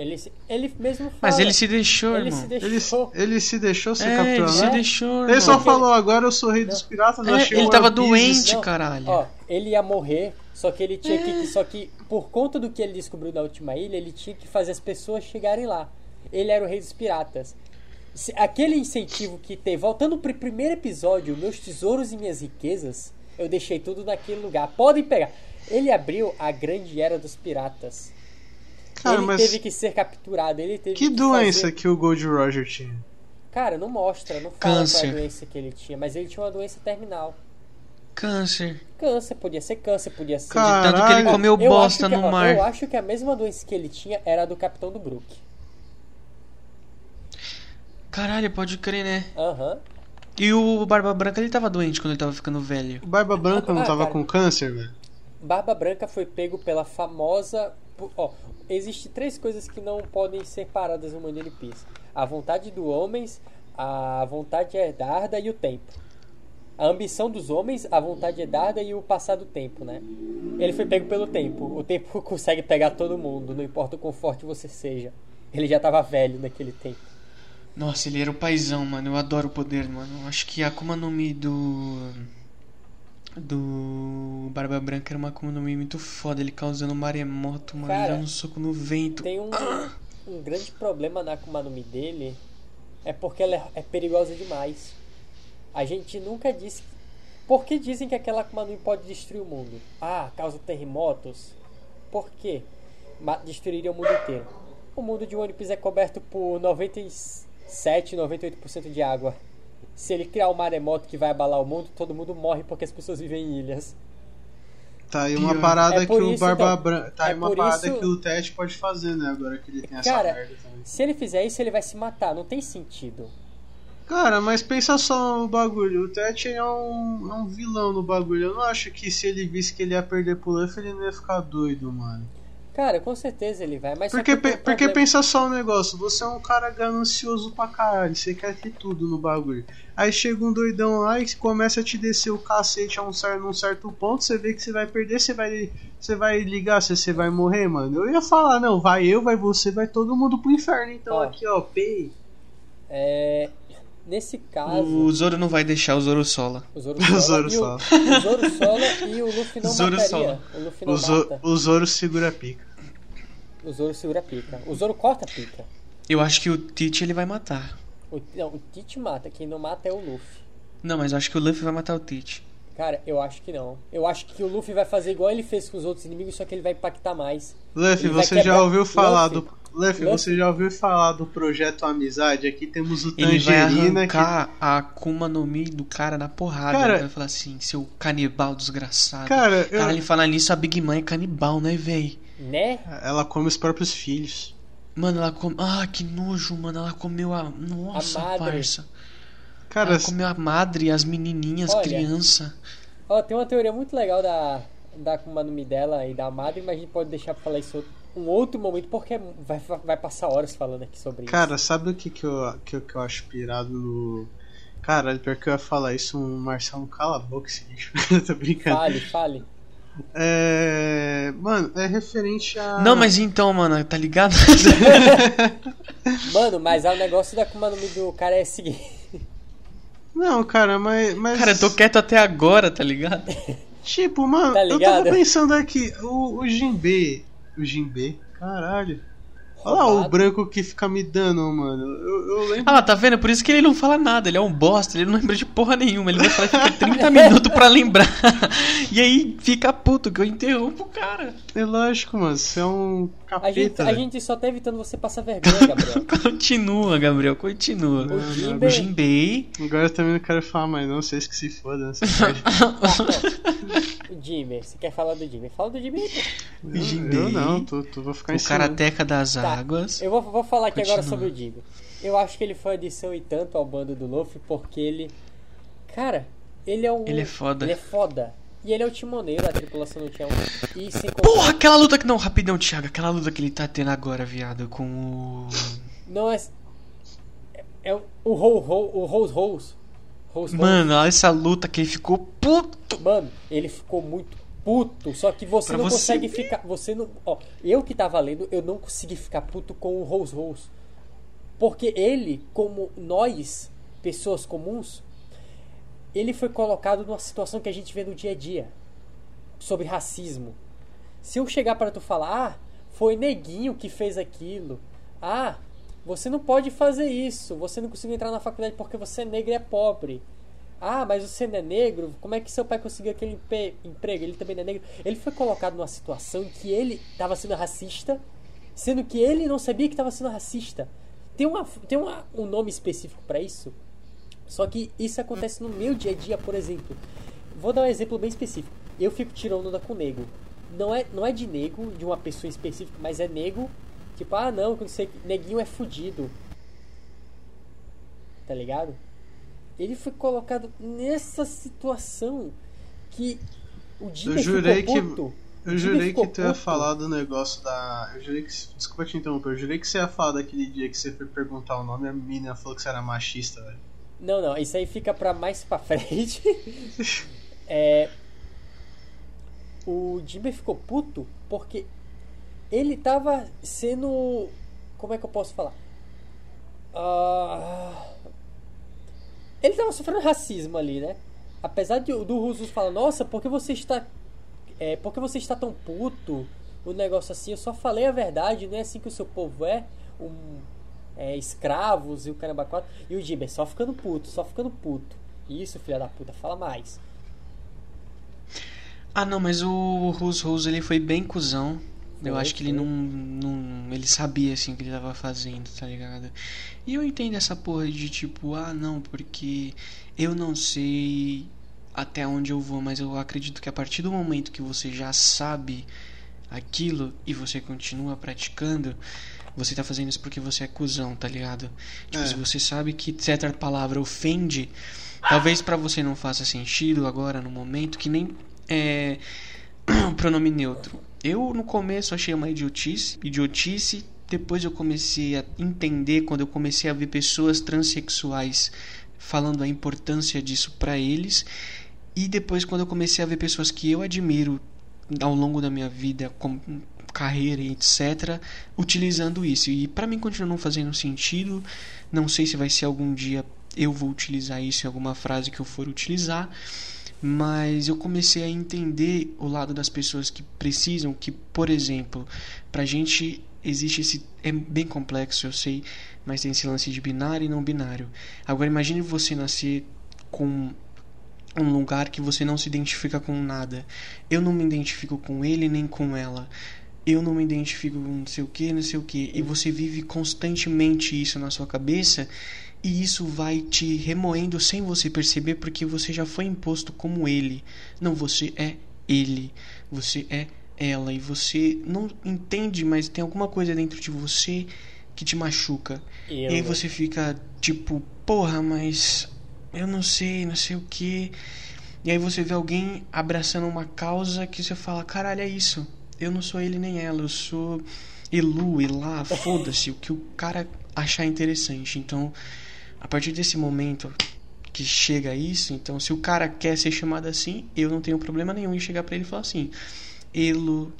Ele, ele mesmo fala. Mas ele se deixou, ele irmão. se Ele, deixou. ele se deixou ser É, ele capturado? se né? deixou, Ele só falou agora eu sou rei dos piratas, eu É, achei ele o tava doente, Não, caralho. Ó, ele ia morrer, só que ele tinha É. que. Só que por conta do que ele descobriu na última ilha, ele tinha que fazer as pessoas chegarem lá. Ele era o rei dos piratas. Se- Aquele incentivo que tem, voltando pro primeiro episódio, meus tesouros e minhas riquezas, eu deixei tudo naquele lugar. Podem pegar. Ele abriu a grande era dos piratas. Cara, ele mas teve que ser capturado, ele teve que que doença fazer- que o Gold Roger tinha? Cara, não mostra, não fala qual é Câncer. a doença que ele tinha, mas ele tinha uma doença terminal. Câncer. Câncer, podia ser câncer, podia ser. Cara, Tanto que ele Caralho. comeu Eu bosta acho que, no ó, mar. Eu acho que a mesma doença que ele tinha era a do Capitão do Brook. Caralho, pode crer, né? Aham. E o Barba Branca, ele tava doente quando ele tava ficando velho. O Barba Branca não Ah, tava cara. com câncer, velho? Barba Branca foi pego pela famosa. Ó, existem três coisas que não podem ser paradas no One Piece: a vontade dos homens, a vontade herdada e o tempo. A ambição dos homens, a vontade herdada e o passar do tempo, né? Ele foi pego pelo tempo. O tempo consegue pegar todo mundo, não importa o quão forte você seja. Ele já tava velho naquele tempo. Nossa, ele era o paizão, mano. Eu adoro o poder, mano. Acho que a Akuma no Mi do. Do Barba Branca era uma Akuma no Mi muito foda. Ele causando maremoto, mano. Cara, dando um soco no vento. Tem um, um grande problema na Akuma no Mi dele é porque ela é, é perigosa demais. A gente nunca disse. Por que dizem que aquela Akuma no Mi pode destruir o mundo? Ah, causa terremotos. Por quê? Destruiria o mundo inteiro. O mundo de One Piece é coberto por 97, 98% de água. Se ele criar um maremoto que vai abalar o mundo, todo mundo morre porque as pessoas vivem em ilhas. Tá aí uma parada É que o isso, Barba então, Branca. Tá aí é uma parada isso- que o Ted pode fazer, né? Agora que ele tem essa Cara, merda também. Se ele fizer isso, ele vai se matar. Não tem sentido. Cara, mas pensa só no bagulho. O Ted é um, é um vilão no bagulho. Eu não acho que se ele visse que ele ia perder pro Luffy, ele não ia ficar doido, mano. Cara, com certeza ele vai, mas Porque, pe- porque problema. pensa só um negócio, você é um cara ganancioso pra caralho, você quer ter tudo no bagulho. Aí chega um doidão lá e começa a te descer o cacete a um certo, num certo ponto, você vê que você vai perder, você vai, você vai ligar se você vai morrer, mano. Eu ia falar, não, vai eu, vai você, vai todo mundo pro inferno, então Ó. aqui, ó, pay. É, nesse caso, O Zoro não vai deixar o Zoro sola. o Zoro O sola, Zoro e o, Zoro sola e o Luffy não Zoro mataria. sola. O Luffy não O, Zo, mata. o Zoro segura a pica. O Zoro segura a pica. O Zoro corta a pica. Eu acho que o Tite ele vai matar. O, não, o Tite mata. Quem não mata é o Luffy. Não, mas eu acho que o Luffy vai matar o Tite. Cara, eu acho que não. Eu acho que o Luffy vai fazer igual ele fez com os outros inimigos, só que ele vai impactar mais. Luffy, Ele você já ouviu falar Luffy. do. Luffy, Luffy. você já ouviu falar do projeto Amizade? Aqui temos o Ele vai Tangerina que arrancar a Akuma no Mi do cara na porrada. Cara- ele vai falar assim, seu canibal desgraçado. Cara, eu- Cara, ele fala nisso, a Big Mom é canibal, né, véi? Né? ela come os próprios filhos. Mano, ela come... Ah, que nojo, mano. Ela comeu a... Nossa, A madre. parça. Cara, Ela comeu a madre, as menininhas, Olha. criança. Ó, tem uma teoria muito legal da, da Akuma no Mi dela e da Madre, mas a gente pode deixar pra falar isso um outro momento, porque vai, vai passar horas falando aqui sobre Cara, sabe o que, que, eu, que, eu- que eu acho pirado no. Caralho, pior que eu ia falar isso, um Marcelo cala a boca. Eu tô isso. brincando. Fale, fale. É. Mano, é referente a. Não, mas então, mano, tá ligado? Mano, mas é o negócio da Akuma no Mi do cara é o seguinte. Não, cara, mas. mas... Cara, eu tô quieto até agora, tá ligado? Tipo, mano, Tá eu tava pensando aqui, o, o Jinbe. O Jinbe? Caralho. Olha lá o branco que fica me dando, mano. Eu, eu lembro. Ah lá, tá vendo? Por isso que ele não fala nada, ele é um bosta, ele não lembra de porra nenhuma, ele vai falar fica 30 minutos pra lembrar. E aí fica puto que eu interrompo o cara. É lógico, mano. Você é um A gente, capeta. a gente só tá evitando você passar vergonha, Gabriel. Continua, Gabriel, continua. O O. Jinbei. Agora eu também não quero falar mais, não. Vocês que se parte. O Jimmy, você quer falar do Jimmy? Fala do Jimmy aí, pô. O Jinbei. eu não, tu, tu vou ficar em O karateca das Tá, águas. Eu vou, vou falar aqui agora sobre o Jimmy. Eu acho que ele foi adição e tanto ao bando do Luffy porque ele. Cara, ele é um. Ele é foda. Ele é foda. E ele é o timoneiro, a tripulação tinha um. E sem contar- Porra, aquela luta que. Não, rapidão, Thiago. Aquela luta que ele tá tendo agora, viado, com o. Não é. É, o o Ho Ho, o Rose. Rose Mano, olha essa luta que ele ficou puto. Mano, ele ficou muito puto. Só que você Pra não você consegue ver. ficar. Você não. Ó, eu que tava lendo, eu não consegui ficar puto com o Rose Rose. Porque ele, como nós, pessoas comuns, ele foi colocado numa situação que a gente vê no dia a dia. Sobre racismo. Se eu chegar para tu falar, ah, foi neguinho que fez aquilo. Ah, você não pode fazer isso. Você não conseguiu entrar na faculdade porque você é negro e é pobre. Ah, mas você não é negro? Como é que seu pai conseguiu aquele emprego? Ele também não é negro. Ele foi colocado numa situação em que ele estava sendo racista, sendo que ele não sabia que estava sendo racista. Tem, uma, tem uma, um nome específico para isso. Só que isso acontece no meu dia a dia, por exemplo. Vou dar um exemplo bem específico. Eu fico tirando onda com nego. Não é, não é de nego, de uma pessoa específica, mas é nego. Tipo, ah não, neguinho é fudido. Tá ligado? Ele foi colocado nessa situação que o Jimmy Eu jurei ficou que- puto. Eu jurei que tu ia falar do negócio da. Eu jurei que. Desculpa te interromper, eu jurei que você ia falar daquele dia que você foi perguntar o nome e a menina falou que você era machista, velho. Não, não, isso aí fica pra mais pra frente. é, o Jimmy ficou puto porque ele tava sendo. Como é que eu posso falar? Ah, ele tava sofrendo racismo ali, né? Apesar de, do Rusus falar, nossa, por que você está. É, por que você está tão puto? O negócio assim, eu só falei a verdade, não é assim que o seu povo é. Um, é, escravos e o caramba quatro. E o Jimmy só ficando puto, só ficando puto. Isso, filha da puta, fala mais. Ah, não, mas o Rose Rose ele foi bem cuzão. Eu acho que ele não, não. Ele sabia assim o que ele tava fazendo, tá ligado? E eu entendo essa porra de tipo, ah, não, porque eu não sei até onde eu vou, mas eu acredito que a partir do momento que você já sabe aquilo e você continua praticando, você tá fazendo isso porque você é cuzão, tá ligado? Tipo, É. se você sabe que certa palavra ofende, talvez pra você não faça sentido agora no momento, que nem é, o pronome neutro. Eu no começo achei uma idiotice, idiotice, depois eu comecei a entender quando eu comecei a ver pessoas transexuais falando a importância disso pra eles, e depois quando eu comecei a ver pessoas que eu admiro ao longo da minha vida, como carreira e etc, utilizando isso. E pra mim continua não fazendo sentido. Não sei se vai ser algum dia eu vou utilizar isso em alguma frase que eu for utilizar, mas eu comecei a entender o lado das pessoas que precisam, que, por exemplo, pra gente existe esse é bem complexo, eu sei, mas tem esse lance de binário e não binário. Agora imagine você nascer com um lugar que você não se identifica com nada. Eu não me identifico com ele nem com ela. Eu não me identifico com não sei o que, não sei o que. E você vive constantemente isso na sua cabeça e isso vai te remoendo sem você perceber porque você já foi imposto como ele. Não, você é ele. Você é ela e você não entende, mas tem alguma coisa dentro de você que te machuca. Eu, E aí você fica tipo, porra, mas eu não sei, não sei o que. E aí você vê alguém abraçando uma causa que você fala, caralho, é isso. Eu não sou ele nem ela, eu sou Elu, Elá, foda-se, o que o cara achar interessante. Então, a partir desse momento que chega isso, então se o cara quer ser chamado assim, eu não tenho problema nenhum em chegar pra ele e falar assim, Elo.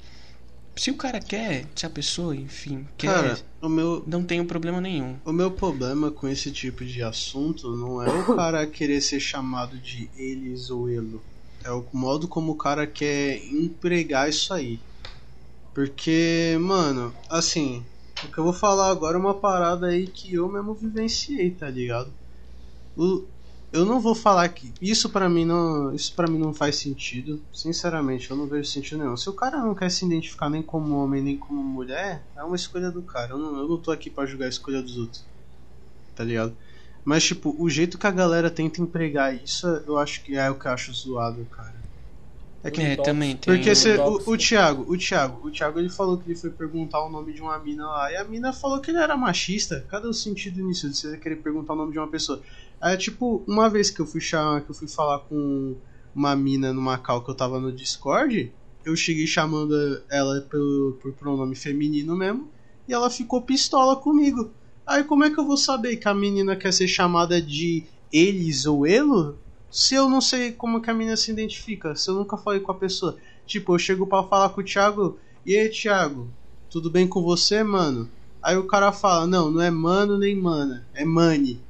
Se o cara quer, se a pessoa, enfim, quer, Cara, o meu, não tenho problema nenhum. o meu problema com esse tipo de assunto não é o cara querer ser chamado de eles ou elo. É o modo como o cara quer empregar isso aí. Porque, mano, assim, O que eu vou falar agora é uma parada aí que eu mesmo vivenciei, tá ligado? Eu não vou falar que isso para mim não, isso para mim não faz sentido. Sinceramente, eu não vejo sentido nenhum. Se o cara não quer se identificar nem como homem nem como mulher, é uma escolha do cara. Eu não, eu não tô aqui para julgar a escolha dos outros. Tá ligado? Mas tipo, o jeito que a galera tenta empregar isso, eu acho que é o que eu acho zoado, cara. É, que, é também tem. Porque se, o, o Thiago, o Thiago, o Thiago ele falou que ele foi perguntar o nome de uma mina lá e a mina falou que ele era machista. Cadê o sentido nisso de você querer perguntar o nome de uma pessoa? Aí, tipo, uma vez que eu fui chamar, que eu fui falar com uma mina numa call que eu tava no Discord, eu cheguei chamando ela pelo, por pronome feminino mesmo, e ela ficou pistola comigo. Aí como é que eu vou saber que a menina quer ser chamada de eles ou elo? Se eu não sei como que a menina se identifica, se eu nunca falei com a pessoa. Tipo, eu chego para falar com o Thiago, e aí, Thiago, tudo bem com você, mano? Aí o cara fala, não, não é mano nem mana, é money.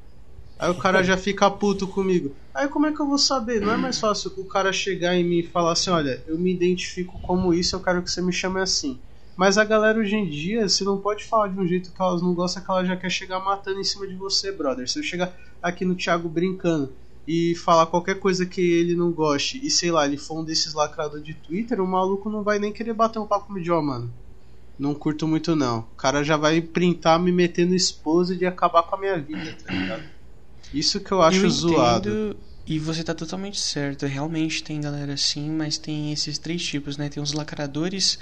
Aí o cara já fica puto comigo. Aí como é que eu vou saber? Não é mais fácil o cara chegar em mim e falar assim, olha, eu me identifico como isso, eu quero que você me chame assim. Mas a galera hoje em dia, você não pode falar de um jeito que elas não gostam, que ela já quer chegar matando em cima de você, brother. Se eu chegar aqui no Thiago brincando, e falar qualquer coisa que ele não goste e sei lá, ele for um desses lacradores de Twitter, o maluco não vai nem querer bater um papo comigo, ó, mano. Não curto muito não. O cara já vai printar me meter no esposo e acabar com a minha vida, tá ligado? Isso que eu acho eu zoado. E você tá totalmente certo. Realmente tem galera assim, mas tem esses três tipos, né? Tem os lacradores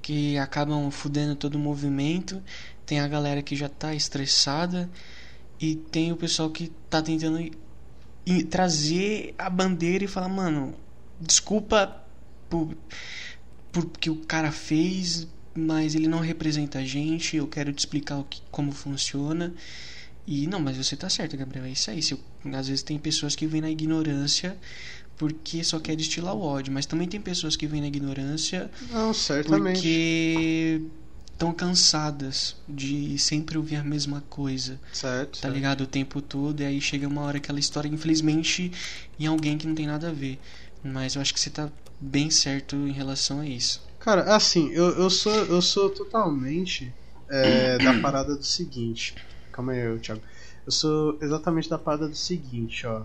que acabam fudendo todo o movimento, tem a galera que já tá estressada e tem o pessoal que tá tentando e trazer a bandeira e falar, mano, desculpa por, por que o cara fez, mas ele não representa a gente, eu quero te explicar o que, como funciona. E não, mas você tá certo, Gabriel, é isso aí. Se, às vezes tem pessoas que vêm na ignorância porque só quer destilar o ódio, mas também tem pessoas que vêm na ignorância não, certamente. porque estão cansadas de sempre ouvir a mesma coisa. Certo. Tá certo. ligado? O tempo todo. E aí chega uma hora aquela história, infelizmente, em alguém que não tem nada a ver. Mas eu acho que você tá bem certo em relação a isso. Cara, assim, eu, eu sou eu sou totalmente é, da parada do seguinte. Calma aí, Thiago. Eu sou exatamente da parada do seguinte, ó.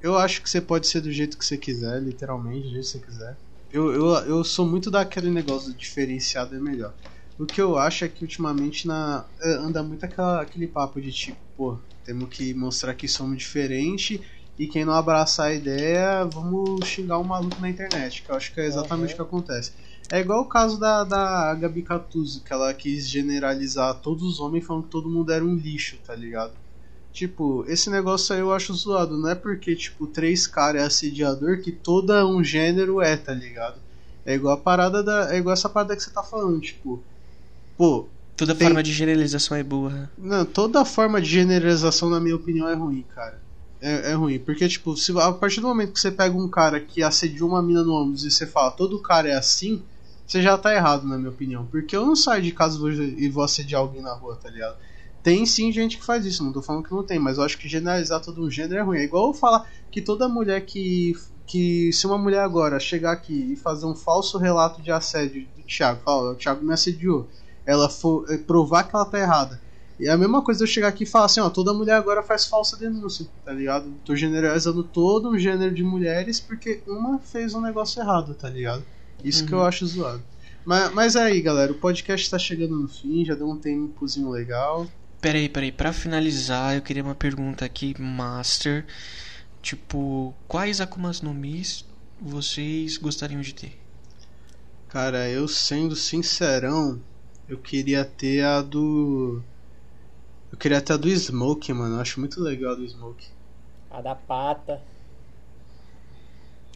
Eu acho que você pode ser do jeito que você quiser, literalmente, do jeito que você quiser. Eu, eu, eu sou muito daquele negócio diferenciado é melhor. O que eu acho é que ultimamente na, é, anda muito aquela, aquele papo de tipo, pô, temos que mostrar que somos diferentes e quem não abraçar a ideia, vamos xingar um maluco na internet, que eu acho que é exatamente uhum. o que acontece. É igual o caso da, da Gabi Catuzzo, que ela quis generalizar todos os homens falando que todo mundo era um lixo, tá ligado? Tipo, esse negócio aí eu acho zoado, não é porque, tipo, três caras é assediador que todo um gênero é, tá ligado? É igual a parada da. É igual essa parada que você tá falando, tipo, Pô. Toda tem... forma de generalização é boa. Não, toda forma de generalização, na minha opinião, é ruim, cara. É, é ruim. Porque, tipo, se, a partir do momento que você pega um cara que assediou uma mina no ônibus e você fala, todo cara é assim, você já tá errado, na minha opinião. Porque eu não saio de casa e vou assediar alguém na rua, tá ligado? Tem sim gente que faz isso, não tô falando que não tem, mas eu acho que generalizar todo um gênero é ruim. É igual eu falar que toda mulher que. que se uma mulher agora chegar aqui e fazer um falso relato de assédio do Thiago, fala, o Thiago me assediou ela for eh, provar que ela tá errada. E é a mesma coisa eu chegar aqui e falar assim, ó, toda mulher agora faz falsa denúncia, tá ligado? Tô generalizando todo um gênero de mulheres porque uma fez um negócio errado, tá ligado? Isso uhum. que eu uhum. acho zoado. Mas, mas é aí, galera, o podcast tá chegando no fim, já deu um tempozinho legal. Peraí, peraí, pra finalizar, eu queria uma pergunta aqui, Master. Tipo, quais Akumas no Mis vocês gostariam de ter? Cara, eu sendo sincerão, eu queria ter a do. Eu queria ter a do Smoke, mano. Eu acho muito legal a do Smoke. A da pata.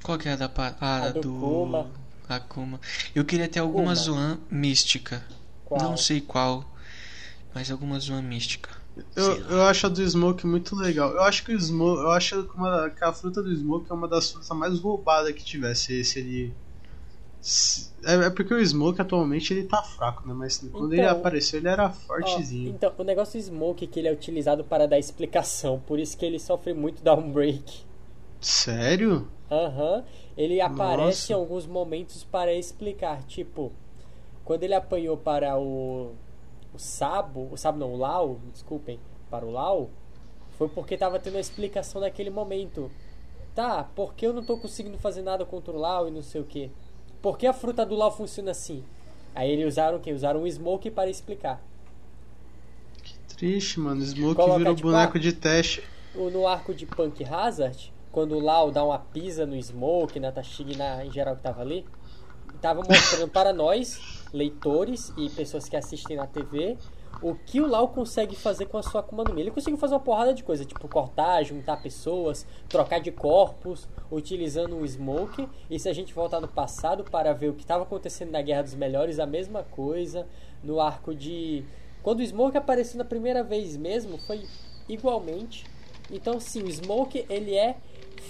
Qual que é a da pata? Ah, a do. do... Kuma. A Kuma. Eu queria ter alguma Zoan mística. Qual? Não sei qual. Mas alguma Zoan mística. Eu, eu acho a do Smoke muito legal. Eu acho que o Smoke. Eu acho que, uma, que a fruta do Smoke é uma das frutas mais roubadas que tivesse. Se ele é, é, porque o Smoke atualmente ele tá fraco, né? Mas quando então, ele apareceu ele era fortezinho. Ó, então, o negócio do Smoke é que ele é utilizado para dar explicação, por isso que ele sofre muito downbreak. Sério? Aham. Uhum. Ele aparece Nossa. em alguns momentos para explicar, tipo, quando ele apanhou para o o Sabo, o Sabo não, o Lau, desculpem, para o Lau, foi porque tava tendo a explicação naquele momento. Tá, por que eu não tô conseguindo fazer nada contra o Lau e não sei o que? Por que a fruta do Lau funciona assim? Aí eles usaram o quê? Usaram um Smoke para explicar. Que triste, mano. Smoke Coloca, virou tipo, boneco de teste. O- No arco de Punk Hazard, quando o Lau dá uma pisa no Smoke, na Tashig, na, em geral que tava ali, tava mostrando para nós, leitores e pessoas que assistem na TV, o que o Lau consegue fazer com a sua Akuma no Mi. Ele conseguiu fazer uma porrada de coisa, tipo cortar, juntar pessoas, trocar de corpos, utilizando um Smoke. E se a gente voltar no passado para ver o que estava acontecendo na Guerra dos Melhores, a mesma coisa. No arco de. Quando o Smoke apareceu na primeira vez mesmo, foi igualmente. Então, sim, o Smoke ele é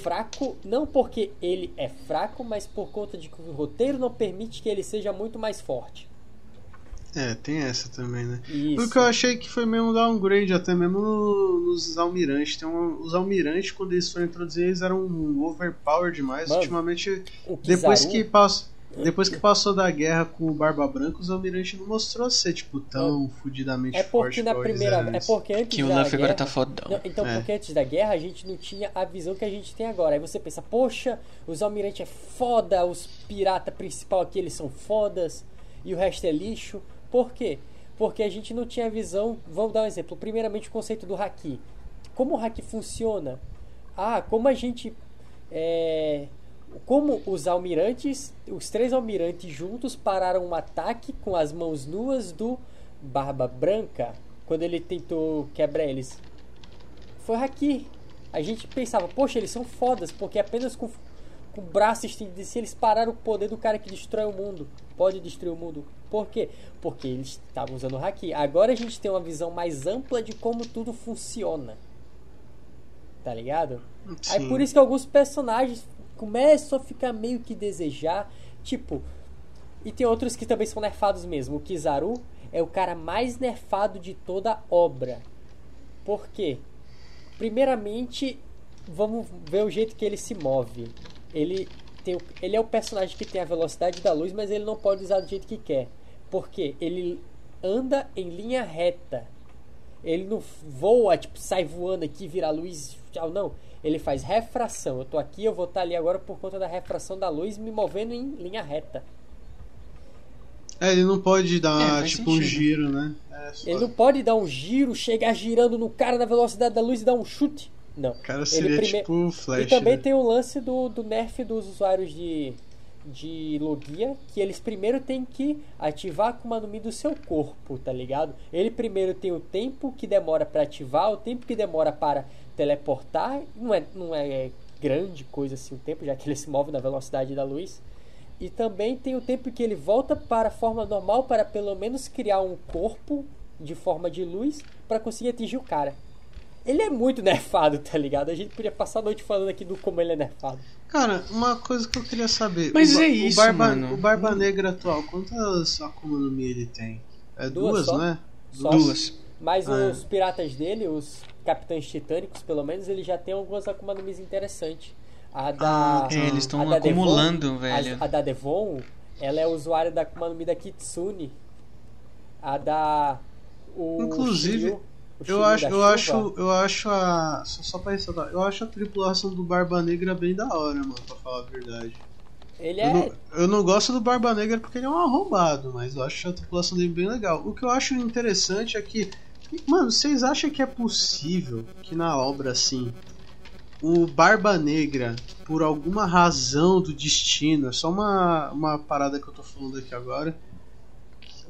fraco, não porque ele é fraco, mas por conta de que o roteiro não permite que ele seja muito mais forte. É, tem essa também, né? Isso. O que eu achei que foi mesmo um downgrade, até mesmo no- nos almirantes. Tem um- os almirantes, quando eles foram introduzidos, eles eram overpower demais. Mano, Ultimamente, O depois que, passou, depois que passou da guerra com o Barba Branca, os almirantes não mostrou ser, tipo, tão fudidamente É forte porque na primeira. É porque antes Que o da Luffy agora guerra- tá fodão. Não, então, É. porque antes da guerra a gente não tinha a visão que a gente tem agora. Aí você pensa, poxa, os almirantes é foda, os pirata principal aqui eles são fodas e o resto é lixo. Por quê? Porque a gente não tinha visão. Vamos dar um exemplo. Primeiramente, o conceito do haki. Como o haki funciona? Ah, como a gente. É, como os almirantes, os três almirantes juntos pararam um ataque com as mãos nuas do Barba Branca quando ele tentou quebrar eles. Foi haki. A gente pensava, poxa, eles são fodas, porque apenas com, com o braço estendido eles pararam o poder do cara que destrói o mundo. Pode destruir o mundo. Por quê? Porque eles estavam usando o haki. Agora a gente tem uma visão mais ampla de como tudo funciona. Tá ligado? Aí Sim. por isso que alguns personagens começam a ficar meio que desejar. Tipo, e tem outros que também são nerfados mesmo. O Kizaru é o cara mais nerfado de toda a obra. Por quê? Primeiramente, vamos ver o jeito que ele se move. Ele, tem, o- ele é o personagem que tem a velocidade da luz, mas ele não pode usar do jeito que quer. Porque ele anda em linha reta. Ele não voa, tipo, sai voando aqui, vira a luz, tchau, não. Ele faz refração. Eu tô aqui, eu vou estar ali agora por conta da refração da luz, me movendo em linha reta. É, ele não pode dar, É, tipo, um sentido. giro, né? É, Ele só- não pode dar um giro, chegar girando no cara na velocidade da luz e dar um chute. Não. O cara Ele seria, prime- tipo, o Flash. E também né? tem o lance do, do nerf dos usuários de, de Logia, que eles primeiro têm que ativar a Akuma no Mi do seu corpo, tá ligado? Ele primeiro tem o tempo que demora para ativar, o tempo que demora para teleportar, não é, não é grande coisa assim o tempo, já que ele se move na velocidade da luz. E também tem o tempo que ele volta para a forma normal para pelo menos criar um corpo de forma de luz para conseguir atingir o cara. Ele é muito nerfado, tá ligado? A gente podia passar a noite falando aqui do como ele é nerfado. Cara, uma coisa que eu queria saber. Mas o, é o isso, Barba, mano. O Barba Negra atual, quantas Akuma no Mi ele tem? É Duas duas, só? né? Só Duas. Mas Ah, é. os piratas dele, os capitães titânicos, pelo menos, ele já tem algumas Akuma no Mis interessantes. A da. Ah, É, eles estão a da Devon- acumulando, velho. A, a da Devon, ela é usuária da Akuma no Mi da Kitsune. A da. O Inclusive, Shiryu- o Eu acho, eu chuva. acho, eu acho a. Só, só pra ressaltar, eu acho a tripulação do Barba Negra bem da hora, mano, pra falar a verdade. Ele Eu, é. não, eu não gosto do Barba Negra porque ele é um arrombado, mas eu acho a tripulação dele bem legal. O que eu acho interessante é que. Mano, vocês acham que é possível que na obra assim. O Barba Negra, por alguma razão do destino, é só uma, uma parada que eu tô falando aqui agora.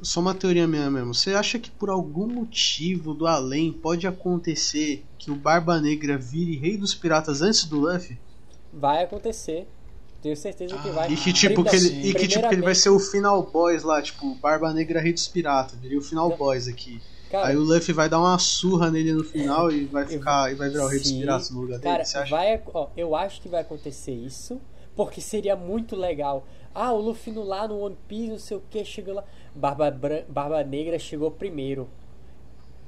Só uma teoria minha mesmo. Você acha que por algum motivo do além pode acontecer que o Barba Negra vire rei dos piratas antes do Luffy? Vai acontecer. Tenho certeza que vai. E que tipo que ele, e que, tipo, que ele vai ser o final boss lá, tipo, Barba Negra Rei dos Piratas, viria o final Não. boss aqui. Cara, Aí o Luffy vai dar uma surra nele no final e vai ficar e vai virar o Rei dos. Piratas no lugar dele. Cara, Você acha? vai, ó, eu acho que vai acontecer isso, porque seria muito legal. Ah, o Luffy no lá no One Piece, não sei o que, chegou lá. Barba, Bran- Barba Negra chegou primeiro.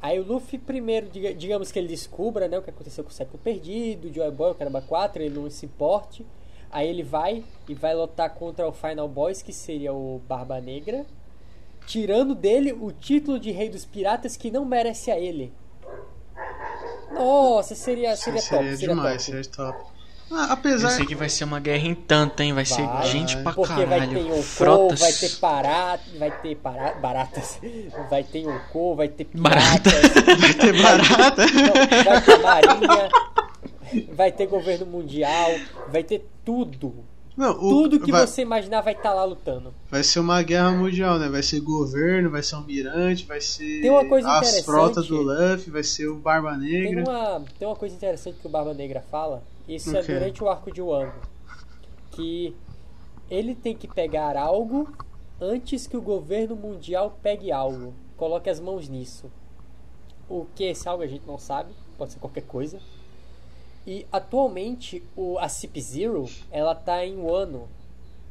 Aí o Luffy primeiro, diga- digamos que ele descubra né, o que aconteceu com o século perdido, o Joy Boy, o Caramba 4, ele não se importe. Aí ele vai e vai lutar contra o Final Boss, que seria o Barba Negra. tirando dele o título de rei dos piratas que não merece a ele. Nossa, seria, seria, seria top. Seria demais, top. seria top. Ah, Eu apesar. sei que vai ser uma guerra em tanto, hein? Vai, ser Vai, gente pra Porque vai caralho. ter Yonkou, Frotas. vai ter parat, vai ter para, baratas, vai ter Yonkou, vai ter Barata. piratas, Vai ter barata. não, vai ter marinha, vai ter governo mundial, vai ter tudo. Não, o- Tudo que vai, você imaginar vai estar lá lutando. vai ser uma guerra mundial, né? Vai ser governo, vai ser almirante, vai ser Tem uma coisa as frotas do Luffy, vai ser o Barba Tem Negra. uma, tem uma coisa interessante que o Barba Negra fala, isso O é durante o arco de Wano, que ele tem que pegar algo antes que o governo mundial pegue algo. Coloque as mãos nisso. O que é esse algo a gente não sabe, pode ser qualquer coisa. E atualmente o, a Cip Zero, ela tá em Wano,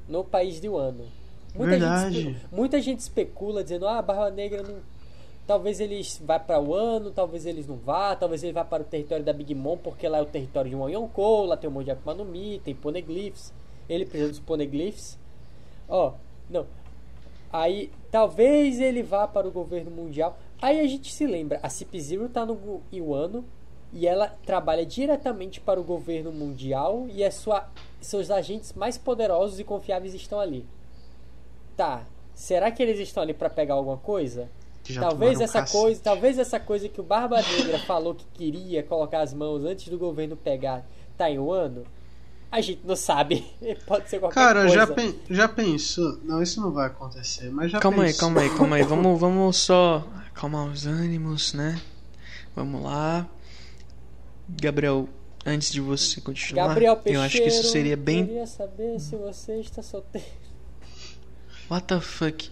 no país de Wano. Muita Verdade. gente, muita gente especula dizendo, ah, a Barba Negra não, Talvez eles vá para o ano, talvez eles não vá, talvez ele vá para o território da Big Mom, porque lá é o território de um Yonkou, lá tem um monte de Akuma no Mi, tem poneglyphs. Ele precisa dos poneglyphs. Ó, não. Aí, talvez ele vá para o governo mundial. Aí a gente se lembra, a Cip Zero tá no Iwano e ela trabalha diretamente para o governo mundial e a sua, seus agentes mais poderosos e confiáveis estão ali. Tá, será que eles estão ali para pegar alguma coisa? Que já talvez essa cacete. coisa, talvez essa coisa que o Barba Negra falou que queria colocar as mãos antes do governo pegar tá em um ano. A gente não sabe. Pode ser qualquer Cara, coisa. já, pen- já pensou? Não, isso não vai acontecer, mas já Calma aí, calma aí, calma aí. Vamos, vamos só acalmar os ânimos, né? Vamos lá. Gabriel, antes de você continuar, Gabriel Peixeiro, eu acho que isso seria bem. Queria saber se você está solteiro. What the fuck?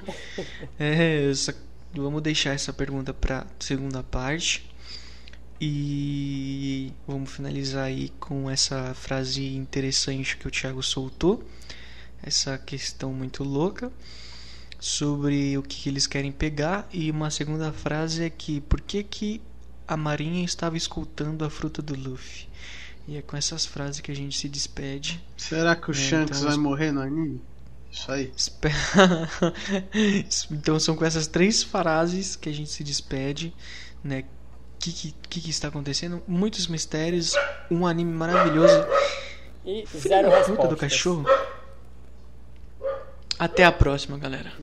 É, essa- vamos deixar essa pergunta pra segunda parte. E vamos finalizar aí com essa frase interessante que o Thiago soltou. Essa questão muito louca sobre o que eles querem pegar. E uma segunda frase é que por que, que a Marinha estava escutando a fruta do Luffy? E é com essas frases que a gente se despede. Será que o É, Shanks então- vai morrer no anime? Isso aí. Então são com essas três frases que a gente se despede, né? O que, que, que está acontecendo? Muitos mistérios, um anime maravilhoso. E Filho zero da respostas. puta do cachorro. Até a próxima, galera.